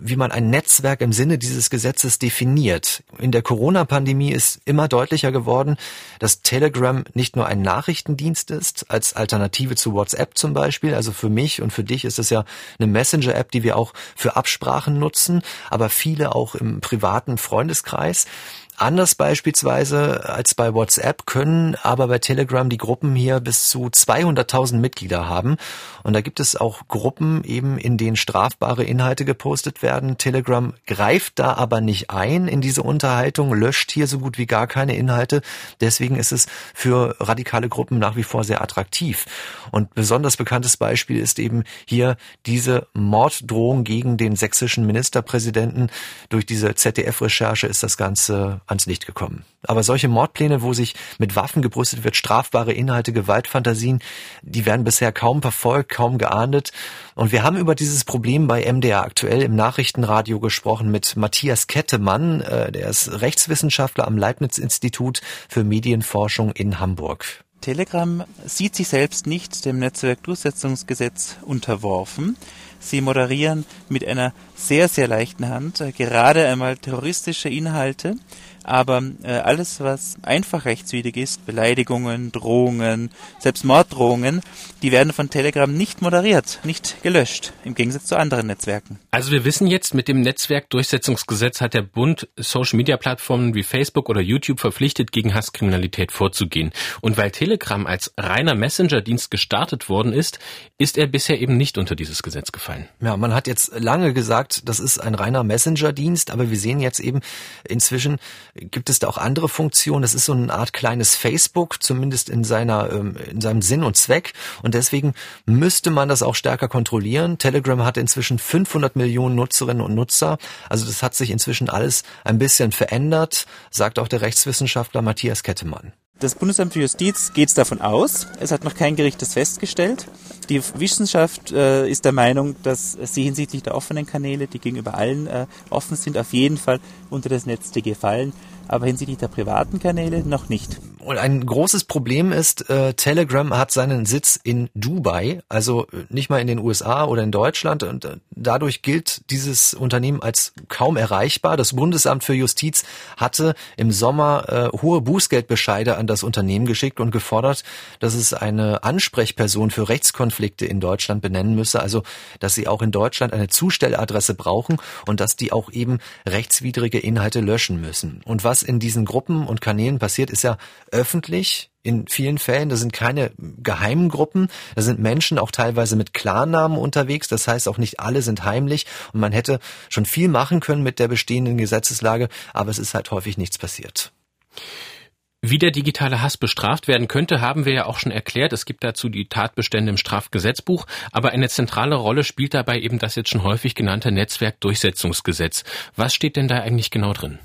wie man ein Netzwerk im Sinne dieses Gesetzes definiert. In der Corona-Pandemie ist immer deutlicher geworden, dass Telegram nicht nur ein Nachrichtendienst ist, als Alternative zu WhatsApp zum Beispiel. Also für mich und für dich ist es ja eine Messenger-App, die wir auch für Absprachen nutzen, aber viele auch im privaten Freundeskreis. Anders beispielsweise als bei WhatsApp können aber bei Telegram die Gruppen hier bis zu 200.000 Mitglieder haben. Und da gibt es auch Gruppen eben, in denen strafbare Inhalte gepostet werden. Telegram greift da aber nicht ein in diese Unterhaltung, löscht hier so gut wie gar keine Inhalte. Deswegen ist es für radikale Gruppen nach wie vor sehr attraktiv. Und besonders bekanntes Beispiel ist eben hier diese Morddrohung gegen den sächsischen Ministerpräsidenten. Durch diese ZDF-Recherche ist das Ganze ans Licht gekommen. Aber solche Mordpläne, wo sich mit Waffen gebrüstet wird, strafbare Inhalte, Gewaltfantasien, die werden bisher kaum verfolgt, kaum geahndet. Und wir haben über dieses Problem bei MDR aktuell im Nachrichtenradio gesprochen mit Matthias Kettemann, äh, der ist Rechtswissenschaftler am Leibniz-Institut für Medienforschung in Hamburg. Telegram sieht sich selbst nicht dem Netzwerkdurchsetzungsgesetz unterworfen. Sie moderieren mit einer sehr, sehr leichten Hand äh, gerade einmal terroristische Inhalte aber äh, alles, was einfach rechtswidrig ist, Beleidigungen, Drohungen, selbst Morddrohungen, die werden von Telegram nicht moderiert, nicht gelöscht, im Gegensatz zu anderen Netzwerken. Also wir wissen jetzt, mit dem Netzwerkdurchsetzungsgesetz hat der Bund Social-Media-Plattformen wie Facebook oder YouTube verpflichtet, gegen Hasskriminalität vorzugehen. Und weil Telegram als reiner Messenger-Dienst gestartet worden ist, ist er bisher eben nicht unter dieses Gesetz gefallen. Ja, man hat jetzt lange gesagt, das ist ein reiner Messenger-Dienst, aber wir sehen jetzt eben inzwischen, gibt es da auch andere Funktionen. Das ist so eine Art kleines Facebook, zumindest in seiner ähm, in seinem Sinn und Zweck. Und deswegen müsste man das auch stärker kontrollieren. Telegram hat inzwischen 500 Millionen Nutzerinnen und Nutzer. Also das hat sich inzwischen alles ein bisschen verändert, sagt auch der Rechtswissenschaftler Matthias Kettemann. Das Bundesamt für Justiz geht davon aus. Es hat noch kein Gericht das festgestellt. Die Wissenschaft äh, ist der Meinung, dass sie hinsichtlich der offenen Kanäle, die gegenüber allen äh, offen sind, auf jeden Fall unter das NetzDG fallen aber hinsichtlich der privaten Kanäle noch nicht. Und ein großes Problem ist, äh, Telegram hat seinen Sitz in Dubai, also äh, nicht mal in den USA oder in Deutschland. Und äh, dadurch gilt dieses Unternehmen als kaum erreichbar. Das Bundesamt für Justiz hatte im Sommer äh, hohe Bußgeldbescheide an das Unternehmen geschickt und gefordert, dass es eine Ansprechperson für Rechtskonflikte in Deutschland benennen müsse. Also, dass sie auch in Deutschland eine Zustelladresse brauchen und dass die auch eben rechtswidrige Inhalte löschen müssen. Und was in diesen Gruppen und Kanälen passiert, ist ja öffentlich in vielen Fällen. Das sind keine geheimen Gruppen. Da sind Menschen auch teilweise mit Klarnamen unterwegs. Das heißt, auch nicht alle sind heimlich. Und man hätte schon viel machen können mit der bestehenden Gesetzeslage, aber es ist halt häufig nichts passiert. Wie der digitale Hass bestraft werden könnte, haben wir ja auch schon erklärt. Es gibt dazu die Tatbestände im Strafgesetzbuch, aber eine zentrale Rolle spielt dabei eben das jetzt schon häufig genannte Netzwerkdurchsetzungsgesetz. Was steht denn da eigentlich genau drin?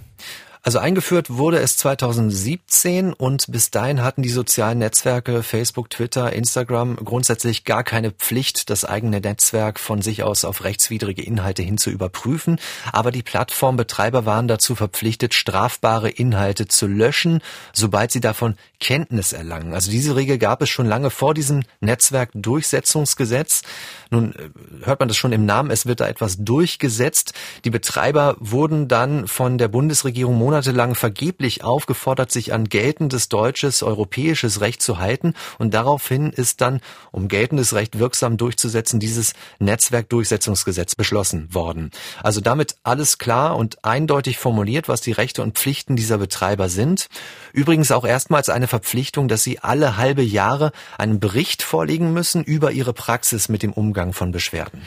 Also eingeführt wurde es 2017 und bis dahin hatten die sozialen Netzwerke Facebook, Twitter, Instagram grundsätzlich gar keine Pflicht, das eigene Netzwerk von sich aus auf rechtswidrige Inhalte hin zu überprüfen. Aber die Plattformbetreiber waren dazu verpflichtet, strafbare Inhalte zu löschen, sobald sie davon Kenntnis erlangen. Also diese Regel gab es schon lange vor diesem Netzwerkdurchsetzungsgesetz. Nun äh, hört man das schon im Namen, es wird da etwas durchgesetzt. Die Betreiber wurden dann von der Bundesregierung monatelang vergeblich aufgefordert, sich an geltendes deutsches, europäisches Recht zu halten. Und daraufhin ist dann, um geltendes Recht wirksam durchzusetzen, dieses Netzwerkdurchsetzungsgesetz beschlossen worden. Also damit alles klar und eindeutig formuliert, was die Rechte und Pflichten dieser Betreiber sind. Übrigens auch erstmals eine Verpflichtung, dass sie alle halbe Jahre einen Bericht vorlegen müssen über ihre Praxis mit dem Umgang von Beschwerden.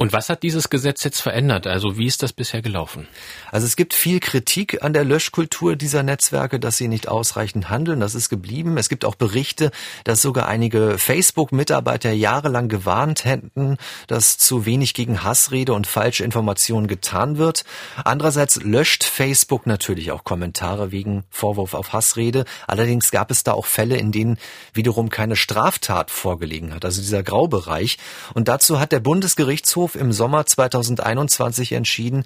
Und was hat dieses Gesetz jetzt verändert? Also wie ist das bisher gelaufen? Also es gibt viel Kritik an der Löschkultur dieser Netzwerke, dass sie nicht ausreichend handeln. Das ist geblieben. Es gibt auch Berichte, dass sogar einige Facebook-Mitarbeiter jahrelang gewarnt hätten, dass zu wenig gegen Hassrede und falsche Informationen getan wird. Andererseits löscht Facebook natürlich auch Kommentare wegen Vorwurf auf Hassrede. Allerdings gab es da auch Fälle, in denen wiederum keine Straftat vorgelegen hat. Also dieser Graubereich. Und dazu hat der Bundesgerichtshof im Sommer 2021 entschieden,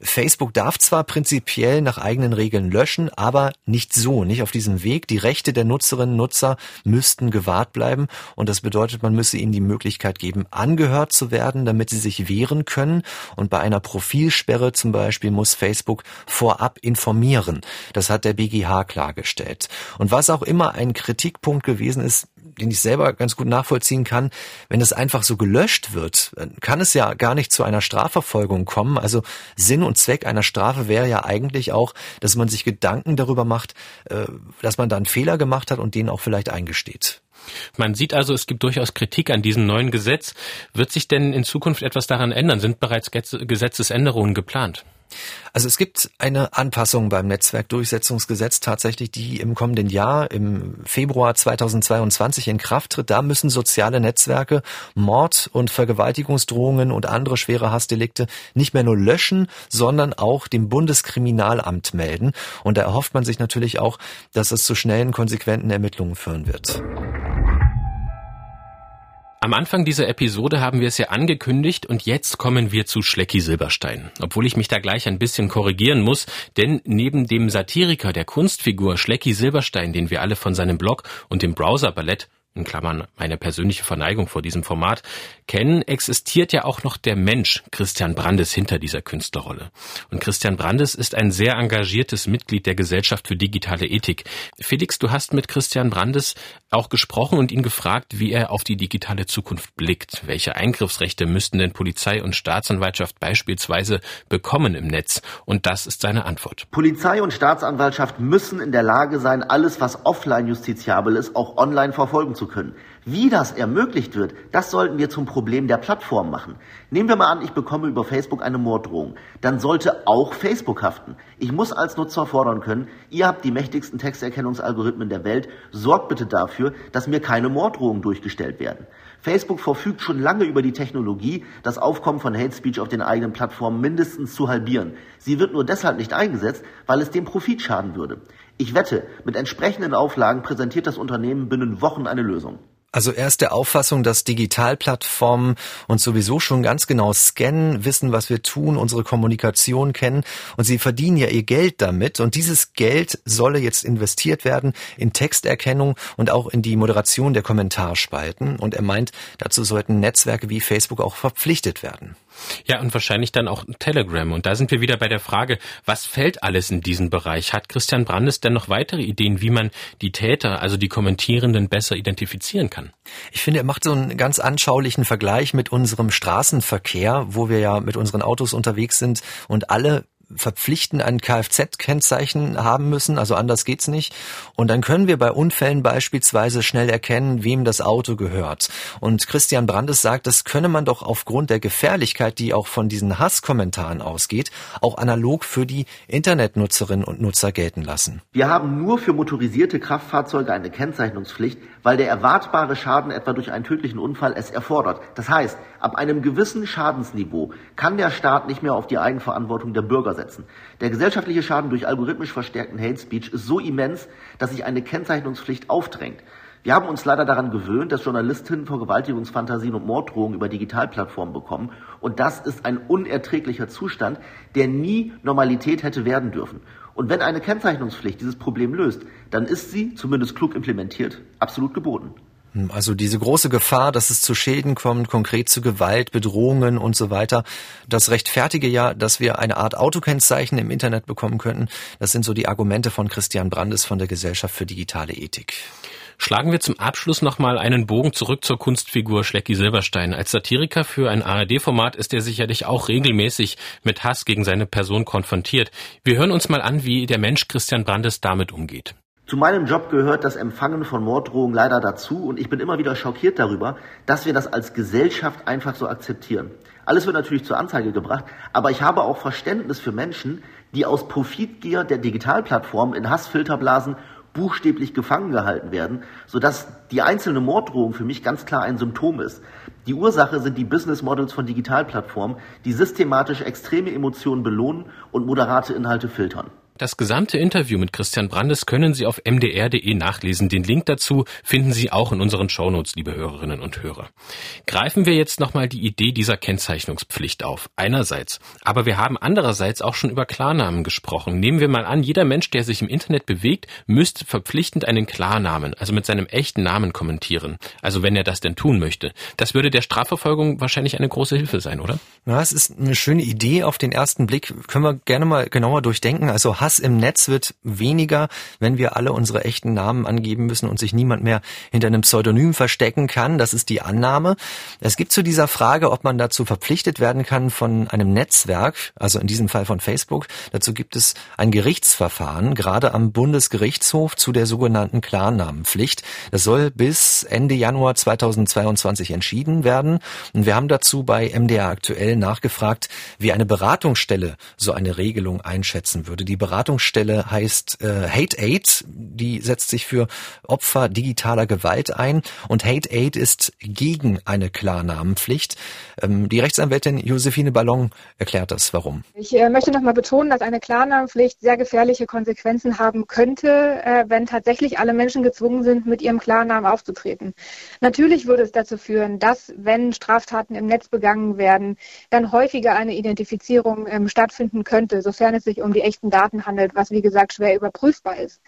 Facebook darf zwar prinzipiell nach eigenen Regeln löschen, aber nicht so, nicht auf diesem Weg. Die Rechte der Nutzerinnen und Nutzer müssten gewahrt bleiben und das bedeutet, man müsse ihnen die Möglichkeit geben, angehört zu werden, damit sie sich wehren können. Und bei einer Profilsperre zum Beispiel muss Facebook vorab informieren. Das hat der BGH klargestellt. Und was auch immer ein Kritikpunkt gewesen ist, den ich selber ganz gut nachvollziehen kann, wenn es einfach so gelöscht wird, kann es ja gar nicht zu einer Strafverfolgung kommen. Also Sinn und Zweck einer Strafe wäre ja eigentlich auch, dass man sich Gedanken darüber macht, äh, dass man da einen Fehler gemacht hat und den auch vielleicht eingesteht. Man sieht also, es gibt durchaus Kritik an diesem neuen Gesetz. Wird sich denn in Zukunft etwas daran ändern? Sind bereits Gesetzesänderungen geplant? Also es gibt eine Anpassung beim Netzwerkdurchsetzungsgesetz tatsächlich, die im kommenden Jahr, im Februar 2022 in Kraft tritt. Da müssen soziale Netzwerke Mord- und Vergewaltigungsdrohungen und andere schwere Hassdelikte nicht mehr nur löschen, sondern auch dem Bundeskriminalamt melden. Und da erhofft man sich natürlich auch, dass es zu schnellen, konsequenten Ermittlungen führen wird. Am Anfang dieser Episode haben wir es ja angekündigt und jetzt kommen wir zu Schlecki Silberstein. Obwohl ich mich da gleich ein bisschen korrigieren muss, denn neben dem Satiriker der Kunstfigur Schlecki Silberstein, den wir alle von seinem Blog und dem Browser-Ballett in Klammern meine persönliche Verneigung vor diesem Format, kennen, existiert ja auch noch der Mensch Christian Brandes hinter dieser Künstlerrolle. Und Christian Brandes ist ein sehr engagiertes Mitglied der Gesellschaft für digitale Ethik. Felix, du hast mit Christian Brandes auch gesprochen und ihn gefragt, wie er auf die digitale Zukunft blickt. Welche Eingriffsrechte müssten denn Polizei und Staatsanwaltschaft beispielsweise bekommen im Netz? Und das ist seine Antwort. Polizei und Staatsanwaltschaft müssen in der Lage sein, alles, was offline justiziabel ist, auch online verfolgen zu zu können. Wie das ermöglicht wird, das sollten wir zum Problem der Plattform machen. Nehmen wir mal an, ich bekomme über Facebook eine Morddrohung. Dann sollte auch Facebook haften. Ich muss als Nutzer fordern können, ihr habt die mächtigsten Texterkennungsalgorithmen der Welt, sorgt bitte dafür, dass mir keine Morddrohungen durchgestellt werden. Facebook verfügt schon lange über die Technologie, das Aufkommen von Hate Speech auf den eigenen Plattformen mindestens zu halbieren. Sie wird nur deshalb nicht eingesetzt, weil es dem Profit schaden würde. Ich wette, mit entsprechenden Auflagen präsentiert das Unternehmen binnen Wochen eine Lösung. Also er ist der Auffassung, dass Digitalplattformen uns sowieso schon ganz genau scannen, wissen, was wir tun, unsere Kommunikation kennen. Und sie verdienen ja ihr Geld damit. Und dieses Geld solle jetzt investiert werden in Texterkennung und auch in die Moderation der Kommentarspalten. Und er meint, dazu sollten Netzwerke wie Facebook auch verpflichtet werden. Ja, und wahrscheinlich dann auch Telegram. Und da sind wir wieder bei der Frage, was fällt alles in diesen Bereich? Hat Christian Brandes denn noch weitere Ideen, wie man die Täter, also die Kommentierenden, besser identifizieren kann? Ich finde, er macht so einen ganz anschaulichen Vergleich mit unserem Straßenverkehr, wo wir ja mit unseren Autos unterwegs sind und alle verpflichtend ein Kfz-Kennzeichen haben müssen, also anders geht's nicht. Und dann können wir bei Unfällen beispielsweise schnell erkennen, wem das Auto gehört. Und Christian Brandes sagt, das könne man doch aufgrund der Gefährlichkeit, die auch von diesen Hasskommentaren ausgeht, auch analog für die Internetnutzerinnen und Nutzer gelten lassen. Wir haben nur für motorisierte Kraftfahrzeuge eine Kennzeichnungspflicht, weil der erwartbare Schaden etwa durch einen tödlichen Unfall es erfordert. Das heißt, ab einem gewissen Schadensniveau kann der Staat nicht mehr auf die Eigenverantwortung der Bürger setzen. Der gesellschaftliche Schaden durch algorithmisch verstärkten Hate Speech ist so immens, dass sich eine Kennzeichnungspflicht aufdrängt. Wir haben uns leider daran gewöhnt, dass Journalistinnen Vergewaltigungsfantasien und Morddrohungen über Digitalplattformen bekommen. Und das ist ein unerträglicher Zustand, der nie Normalität hätte werden dürfen. Und wenn eine Kennzeichnungspflicht dieses Problem löst, dann ist sie, zumindest klug implementiert, absolut geboten. Hm, also diese große Gefahr, dass es zu Schäden kommt, konkret zu Gewalt, Bedrohungen und so weiter, das rechtfertige ja, dass wir eine Art Autokennzeichen im Internet bekommen könnten. Das sind so die Argumente von Christian Brandes von der Gesellschaft für digitale Ethik. Schlagen wir zum Abschluss nochmal einen Bogen zurück zur Kunstfigur Schlecki Silberstein. Als Satiriker für ein ARD-Format ist er sicherlich auch regelmäßig mit Hass gegen seine Person konfrontiert. Wir hören uns mal an, wie der Mensch Christian Brandes damit umgeht. Zu meinem Job gehört das Empfangen von Morddrohungen leider dazu und ich bin immer wieder schockiert darüber, dass wir das als Gesellschaft einfach so akzeptieren. Alles wird natürlich zur Anzeige gebracht, aber ich habe auch Verständnis für Menschen, die aus Profitgier der Digitalplattformen in Hassfilterblasen buchstäblich gefangen gehalten werden, sodass die einzelne Morddrohung für mich ganz klar ein Symptom ist. Die Ursache sind die Business Models von Digitalplattformen, die systematisch extreme Emotionen belohnen und moderate Inhalte filtern. Das gesamte Interview mit Christian Brandes können Sie auf mdr.de nachlesen. Den Link dazu finden Sie auch in unseren Shownotes, liebe Hörerinnen und Hörer. Greifen wir jetzt nochmal die Idee dieser Kennzeichnungspflicht auf. Einerseits. Aber wir haben andererseits auch schon über Klarnamen gesprochen. Nehmen wir mal an, jeder Mensch, der sich im Internet bewegt, müsste verpflichtend einen Klarnamen, also mit seinem echten Namen kommentieren. Also wenn er das denn tun möchte. Das würde der Strafverfolgung wahrscheinlich eine große Hilfe sein, oder? Ja, es ist eine schöne Idee auf den ersten Blick. Können wir gerne mal genauer durchdenken. Also Hass im Netz wird weniger, wenn wir alle unsere echten Namen angeben müssen und sich niemand mehr hinter einem Pseudonym verstecken kann. Das ist die Annahme. Es gibt zu dieser Frage, ob man dazu verpflichtet werden kann von einem Netzwerk, also in diesem Fall von Facebook. Dazu gibt es ein Gerichtsverfahren, gerade am Bundesgerichtshof zu der sogenannten Klarnamenpflicht. Das soll bis Ende Januar 2022 entschieden werden. Und wir haben dazu bei MDR aktuell nachgefragt, wie eine Beratungsstelle so eine Regelung einschätzen würde. Die Beratungsstelle heißt äh, Hate Aid, die setzt sich für Opfer digitaler Gewalt ein und Hate Aid ist gegen eine Klarnamenpflicht. Ähm, die Rechtsanwältin Josephine Ballon erklärt das, warum. Ich äh, möchte nochmal betonen, dass eine Klarnamenpflicht sehr gefährliche Konsequenzen haben könnte, äh, wenn tatsächlich alle Menschen gezwungen sind, mit ihrem Klarnamen aufzutreten. Natürlich würde es dazu führen, dass, wenn Straftaten im Netz begangen werden, dann häufiger eine Identifizierung ähm, stattfinden könnte, sofern es sich um die echten Daten handelt, was wie gesagt schwer überprüfbar ist.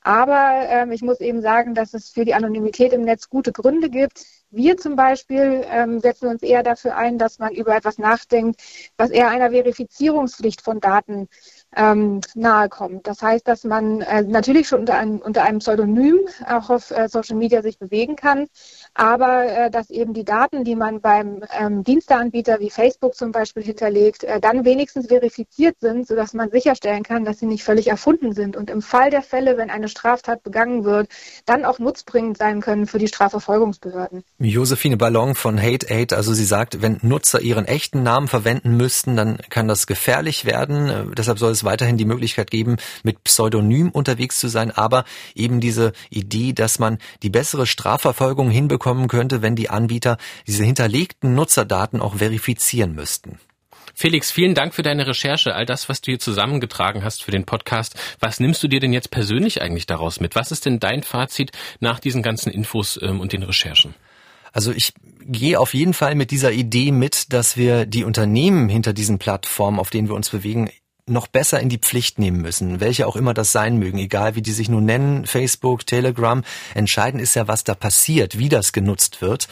Aber ähm, ich muss eben sagen, dass es für die Anonymität im Netz gute Gründe gibt. Wir zum Beispiel ähm, setzen uns eher dafür ein, dass man über etwas nachdenkt, was eher einer Verifizierungspflicht von Daten ähm, nahe kommt. Das heißt, dass man äh, natürlich schon unter einem, unter einem Pseudonym auch auf äh, Social Media sich bewegen kann, aber äh, dass eben die Daten, die man beim ähm, Diensteanbieter wie Facebook zum Beispiel hinterlegt, äh, dann wenigstens verifiziert sind, sodass man sicherstellen kann, dass sie nicht völlig erfunden sind und im Fall der Fälle, wenn eine Straftat begangen wird, dann auch nutzbringend sein können für die Strafverfolgungsbehörden. Josephine Ballon von Hate Aid, also sie sagt, wenn Nutzer ihren echten Namen verwenden müssten, dann kann das gefährlich werden. Äh, deshalb soll es weiterhin die Möglichkeit geben, mit Pseudonym unterwegs zu sein, aber eben diese Idee, dass man die bessere Strafverfolgung hinbekommen könnte, wenn die Anbieter diese hinterlegten Nutzerdaten auch verifizieren müssten. Felix, vielen Dank für deine Recherche, all das, was du hier zusammengetragen hast für den Podcast. Was nimmst du dir denn jetzt persönlich eigentlich daraus mit? Was ist denn dein Fazit nach diesen ganzen Infos ähm, und den Recherchen? Also ich gehe auf jeden Fall mit dieser Idee mit, dass wir die Unternehmen hinter diesen Plattformen, auf denen wir uns bewegen, noch besser in die Pflicht nehmen müssen, welche auch immer das sein mögen, egal wie die sich nun nennen, Facebook, Telegram. Entscheidend ist ja, was da passiert, wie das genutzt wird.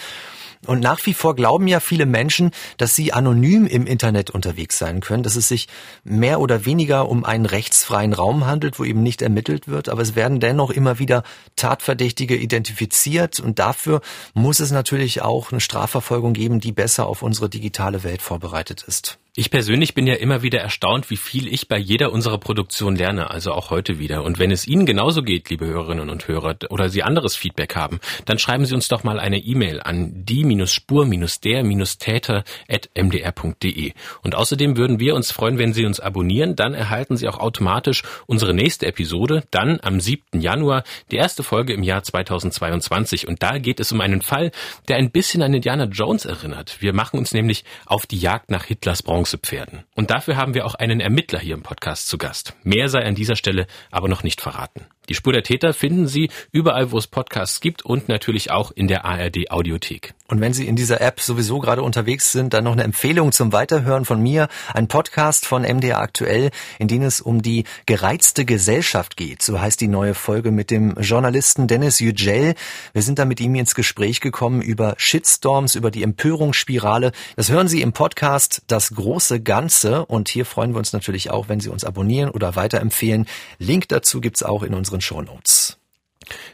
Und nach wie vor glauben ja viele Menschen, dass sie anonym im Internet unterwegs sein können, dass es sich mehr oder weniger um einen rechtsfreien Raum handelt, wo eben nicht ermittelt wird, aber es werden dennoch immer wieder Tatverdächtige identifiziert und dafür muss es natürlich auch eine Strafverfolgung geben, die besser auf unsere digitale Welt vorbereitet ist. Ich persönlich bin ja immer wieder erstaunt, wie viel ich bei jeder unserer Produktion lerne, also auch heute wieder. Und wenn es Ihnen genauso geht, liebe Hörerinnen und Hörer, oder Sie anderes Feedback haben, dann schreiben Sie uns doch mal eine E-Mail an die-spur-der-täter.mdr.de. Und außerdem würden wir uns freuen, wenn Sie uns abonnieren, dann erhalten Sie auch automatisch unsere nächste Episode, dann am 7. Januar, die erste Folge im Jahr 2022. Und da geht es um einen Fall, der ein bisschen an Indiana Jones erinnert. Wir machen uns nämlich auf die Jagd nach Hitlers Bronze Bronzepferden. Und dafür haben wir auch einen Ermittler hier im Podcast zu Gast. Mehr sei an dieser Stelle aber noch nicht verraten. Die Spur der Täter finden Sie überall, wo es Podcasts gibt und natürlich auch in der ARD Audiothek. Und wenn Sie in dieser App sowieso gerade unterwegs sind, dann noch eine Empfehlung zum Weiterhören von mir. Ein Podcast von MDR aktuell, in dem es um die gereizte Gesellschaft geht. So heißt die neue Folge mit dem Journalisten Dennis Yücel. Wir sind da mit ihm ins Gespräch gekommen über Shitstorms, über die Empörungsspirale. Das hören Sie im Podcast Das große Ganze. Und hier freuen wir uns natürlich auch, wenn Sie uns abonnieren oder weiterempfehlen. Link dazu gibt's auch in unserem unseren Shownotes.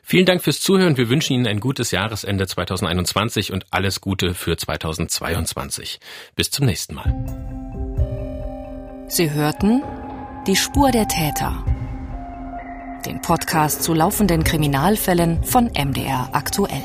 Vielen Dank fürs Zuhören. Wir wünschen Ihnen ein gutes Jahresende 2021 und alles Gute für 2022. Bis zum nächsten Mal. Sie hörten Die Spur der Täter. Den Podcast zu laufenden Kriminalfällen von MDR aktuell.